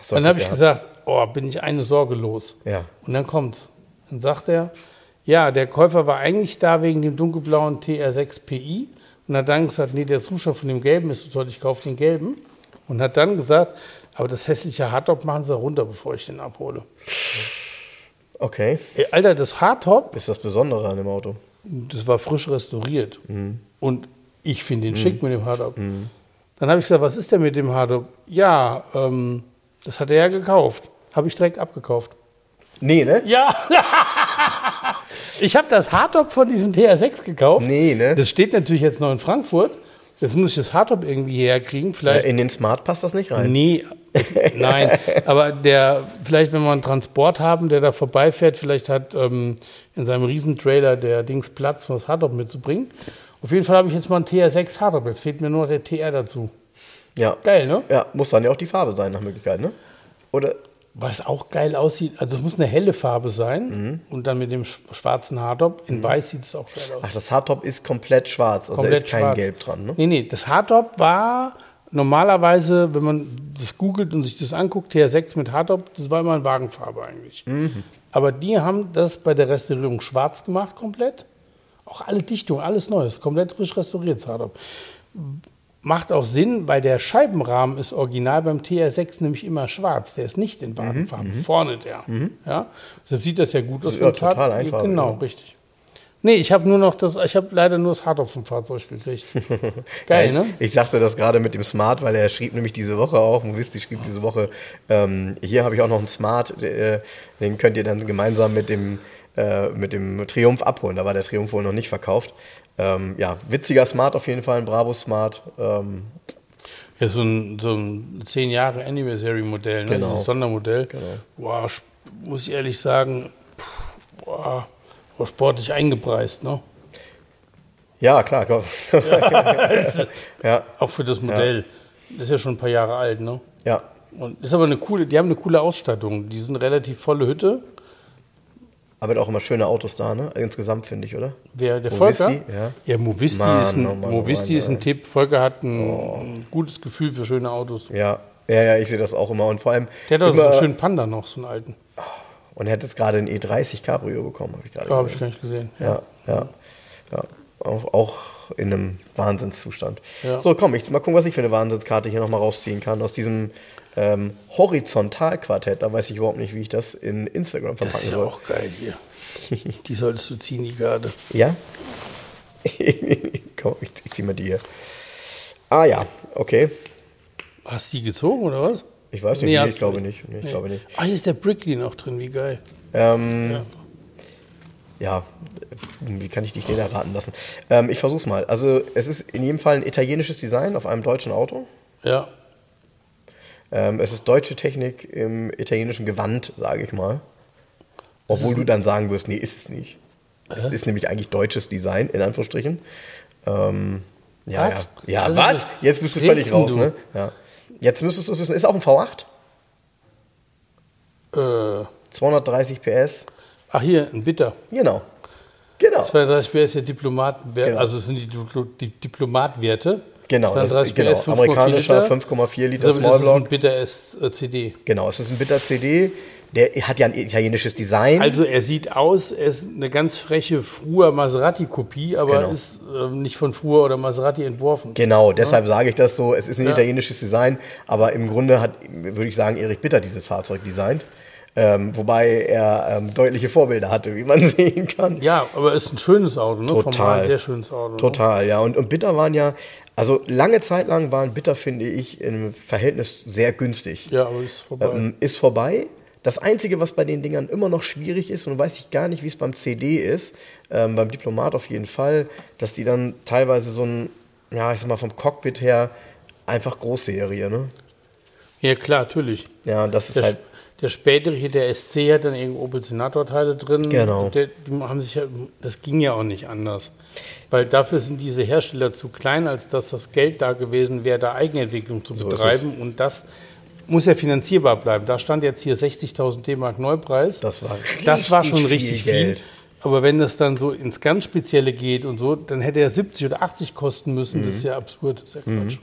So,
dann habe ich
ja.
gesagt, oh, bin ich eine Sorge los.
Ja.
Und dann kommt's. Dann sagt er, ja, der Käufer war eigentlich da wegen dem dunkelblauen TR6 PI und hat dann gesagt, nee, der Zustand von dem gelben ist so toll, ich kaufe den gelben. Und hat dann gesagt, aber das hässliche Hardtop machen sie runter, bevor ich den abhole.
Okay.
Ey, Alter, das Hardtop,
Ist das Besondere an dem Auto?
Das war frisch restauriert.
Mhm.
Und ich finde ihn schick mit dem Hardtop. Dann habe ich gesagt, was ist denn mit dem Hardtop? Ja, ähm, das hat er ja gekauft. Habe ich direkt abgekauft.
Nee, ne?
Ja. ich habe das Hardtop von diesem TR6 gekauft.
Nee, ne?
Das steht natürlich jetzt noch in Frankfurt. Jetzt muss ich das Hardtop irgendwie herkriegen.
Ja,
Vielleicht
in den Smart passt das nicht rein.
Nee, nein. Aber der, vielleicht, wenn wir einen Transport haben, der da vorbeifährt, vielleicht hat ähm, in seinem Riesentrailer der Dings Platz, um das Hardtop mitzubringen. Auf jeden Fall habe ich jetzt mal einen TR6 Hardtop. Jetzt fehlt mir nur noch der TR dazu.
Ja.
Geil, ne?
Ja, muss dann ja auch die Farbe sein, nach Möglichkeit, ne? Oder?
Was auch geil aussieht, also es muss eine helle Farbe sein
Mhm.
und dann mit dem sch- schwarzen Hardtop. In weiß sieht es auch geil aus.
Ach, das Hardtop ist komplett schwarz, also da ist kein Gelb dran, ne?
Nee, nee, das Hardtop war normalerweise, wenn man das googelt und sich das anguckt, TR6 mit Hardtop, das war immer in Wagenfarbe eigentlich.
Mhm.
Aber die haben das bei der Restaurierung schwarz gemacht komplett. Auch alle Dichtungen, alles Neues, komplett frisch restauriert, das Hardtop. Macht auch Sinn, weil der Scheibenrahmen ist original beim TR6 nämlich immer schwarz. Der ist nicht in Wagenfarbe. Vorne der. Ja? Deshalb sieht das ja gut aus.
Mhm. Ja,
vom Hard-
total einfach,
Genau,
ja.
richtig. Nee, ich habe nur noch das, ich habe leider nur das Hardtop vom Fahrzeug gekriegt. Geil, ne?
Ich sagte das gerade mit dem Smart, weil er schrieb nämlich diese Woche auch, Movisti schrieb diese Woche, ähm, hier habe ich auch noch einen Smart, äh, den könnt ihr dann gemeinsam mit dem, äh, mit dem Triumph abholen. Da war der Triumph wohl noch nicht verkauft. Ähm, ja, witziger Smart auf jeden Fall, ein Bravo Smart. Ähm,
Ja, so ein, so ein 10 Jahre Anniversary-Modell, ne?
Genau.
dieses Sondermodell.
Genau.
Boah, sp- muss ich ehrlich sagen, boah, boah, sportlich eingepreist, ne?
ja, klar, komm. ja,
Auch für das Modell. Das ist ja schon ein paar Jahre alt, ne?
ja.
Und ist aber eine coole, die haben eine coole Ausstattung. Die sind relativ volle Hütte.
Aber auch immer schöne Autos da, ne? Insgesamt finde ich, oder?
Wer, der
Movisti,
Volker?
ja.
ja Movisti,
Mann,
ist ein,
oh Mann, oh
Movisti
Mann,
ist ein. Tipp. Volker hat ein, ein gutes Gefühl für schöne Autos.
Ja, ja, ja, ich sehe das auch immer. Und vor allem.
Der hat auch so
immer,
einen schönen Panda noch, so einen alten.
Und er hat jetzt gerade einen E30 Cabrio bekommen, habe ich gerade
Da habe ich
gesehen.
gar nicht gesehen.
Ja, ja. ja. Auch, auch in einem Wahnsinnszustand.
Ja.
So, komm, ich mal gucken, was ich für eine Wahnsinnskarte hier nochmal rausziehen kann aus diesem ähm, Horizontalquartett. Da weiß ich überhaupt nicht, wie ich das in Instagram
Das ist
verpacken
ja
soll.
auch geil hier. Die solltest du ziehen, die Garde.
Ja? komm, ich, ich zieh mal die hier. Ah ja, okay.
Hast du die gezogen oder was?
Ich weiß nicht,
Nee,
nee, ich glaube
nicht.
nicht. Nee, ich
Nee.
glaube nicht.
Ah, hier ist der Brickley noch drin, wie geil.
Ähm,
Ja.
ja, wie kann ich dich den erraten lassen? Ähm, ich versuch's mal. Also, es ist in jedem Fall ein italienisches Design auf einem deutschen Auto.
Ja.
Ähm, es ist deutsche Technik im italienischen Gewand, sage ich mal. Obwohl du dann sagen wirst, nee, ist es nicht. Es ist nämlich eigentlich deutsches Design, in Anführungsstrichen. Ähm, ja,
Was?
ja. Ja,
Also
was? Jetzt bist du völlig raus,
du?
ne? Ja. Jetzt müsstest du es wissen. Ist auch ein V8,
Äh,
230 PS.
ach, hier, ein Bitter.
Genau. Genau.
32 PS ja Diplomatenwert,
Genau.
also sind die Diplomatwerte.
Genau, das
32
ist, genau.
5,4
amerikanischer
Liter.
5,4 Liter
Also das ist ein
Smallblock.
Bitter äh, CD.
Genau, es ist ein Bitter CD. Der hat ja ein italienisches Design.
Also er sieht aus, er ist eine ganz freche Früher Maserati-Kopie, aber
Genau.
ist ähm, nicht von Früher oder Maserati entworfen.
Genau, deshalb sage ich das so. Es ist ein
Ja.
italienisches Design, aber im Grunde hat, würde ich sagen, Erich Bitter dieses Fahrzeug designt. Ähm, wobei er ähm, deutliche Vorbilder hatte, wie man sehen kann.
Ja, aber ist ein schönes Auto, ne?
Total.
Formal sehr schönes Auto. Ne?
Total, ja. Und, und Bitter waren ja, also lange Zeit lang waren Bitter, finde ich, im Verhältnis sehr günstig.
Ja, aber ist vorbei.
Ähm, ist vorbei. Das Einzige, was bei den Dingern immer noch schwierig ist, und weiß ich gar nicht, wie es beim CD ist, ähm, beim Diplomat auf jeden Fall, dass die dann teilweise so ein, ja, ich sag mal, vom Cockpit her einfach Großserie, ne?
ja, klar, natürlich.
Ja, das ist
Der,
halt,
der spätere hier, der SC, hat dann irgendwo Opel Senator-Teile drin.
Genau.
Der, die haben sich ja, das ging ja auch nicht anders. Weil dafür sind diese Hersteller zu klein, als dass das Geld da gewesen wäre, da Eigenentwicklung zu
So
betreiben. Und das muss ja finanzierbar bleiben. Da stand jetzt hier 60.000 D-Mark Neupreis.
das war
Das war schon richtig viel.
Geld.
Aber wenn das dann so ins ganz Spezielle geht und so, dann hätte er 70 oder 80 kosten müssen. Das ist
Mhm.
ja absurd. Das ist ja Quatsch.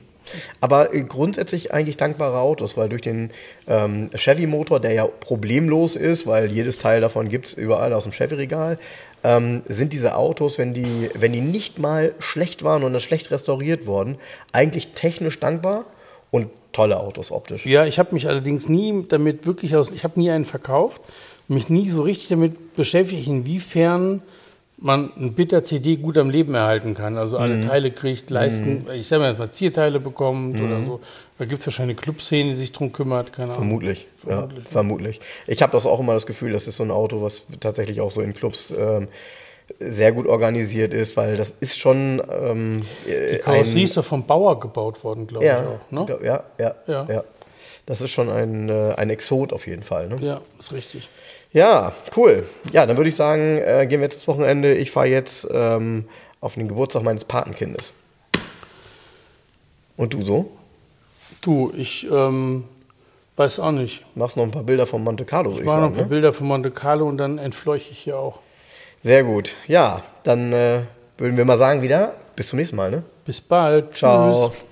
Aber äh, grundsätzlich eigentlich dankbare Autos, weil durch den ähm, Chevy-Motor, der ja problemlos ist, weil jedes Teil davon gibt es überall aus dem Chevy-Regal, ähm, sind diese Autos, wenn die, wenn die nicht mal schlecht waren oder schlecht restauriert wurden, eigentlich technisch dankbar und tolle Autos optisch.
Ja, ich habe mich allerdings nie damit wirklich aus, ich habe nie einen verkauft, mich nie so richtig damit beschäftigt, inwiefern man ein Bitter-CD gut am Leben erhalten kann. Also alle
Mhm.
Teile kriegt, leisten, ich sage mal, mal Zierteile bekommt oder so. Da gibt es wahrscheinlich eine Clubszene, die sich drum kümmert, keine Ahnung.
Vermutlich,
Vermutlich.
ja, vermutlich. Ich habe das auch immer das Gefühl, das ist so ein Auto, was tatsächlich auch so in Clubs ähm, sehr gut organisiert ist, weil das ist schon ähm,
Die Karosserie ist doch vom Bauer gebaut worden, glaube
ja,
ich auch. Ne?
ja, ja,
Ja.
ja, Das ist schon ein, äh, ein Exot auf jeden Fall. Ne?
Ja, ist richtig.
Ja, cool. Ja, dann würde ich sagen, äh, gehen wir jetzt das Wochenende. Ich fahre jetzt ähm, auf den Geburtstag meines Patenkindes. Und du so?
Du, ich ähm, weiß auch nicht.
Machst noch ein paar Bilder von Monte Carlo, würde
Ich
ich
mache noch ein
sagen.
paar
Ne?
Bilder von Monte Carlo und dann entfleuche ich hier auch.
Sehr gut. Ja, dann äh, würden wir mal sagen wieder, bis zum nächsten Mal. Ne?
Bis bald.
Ciao.
Tschüss.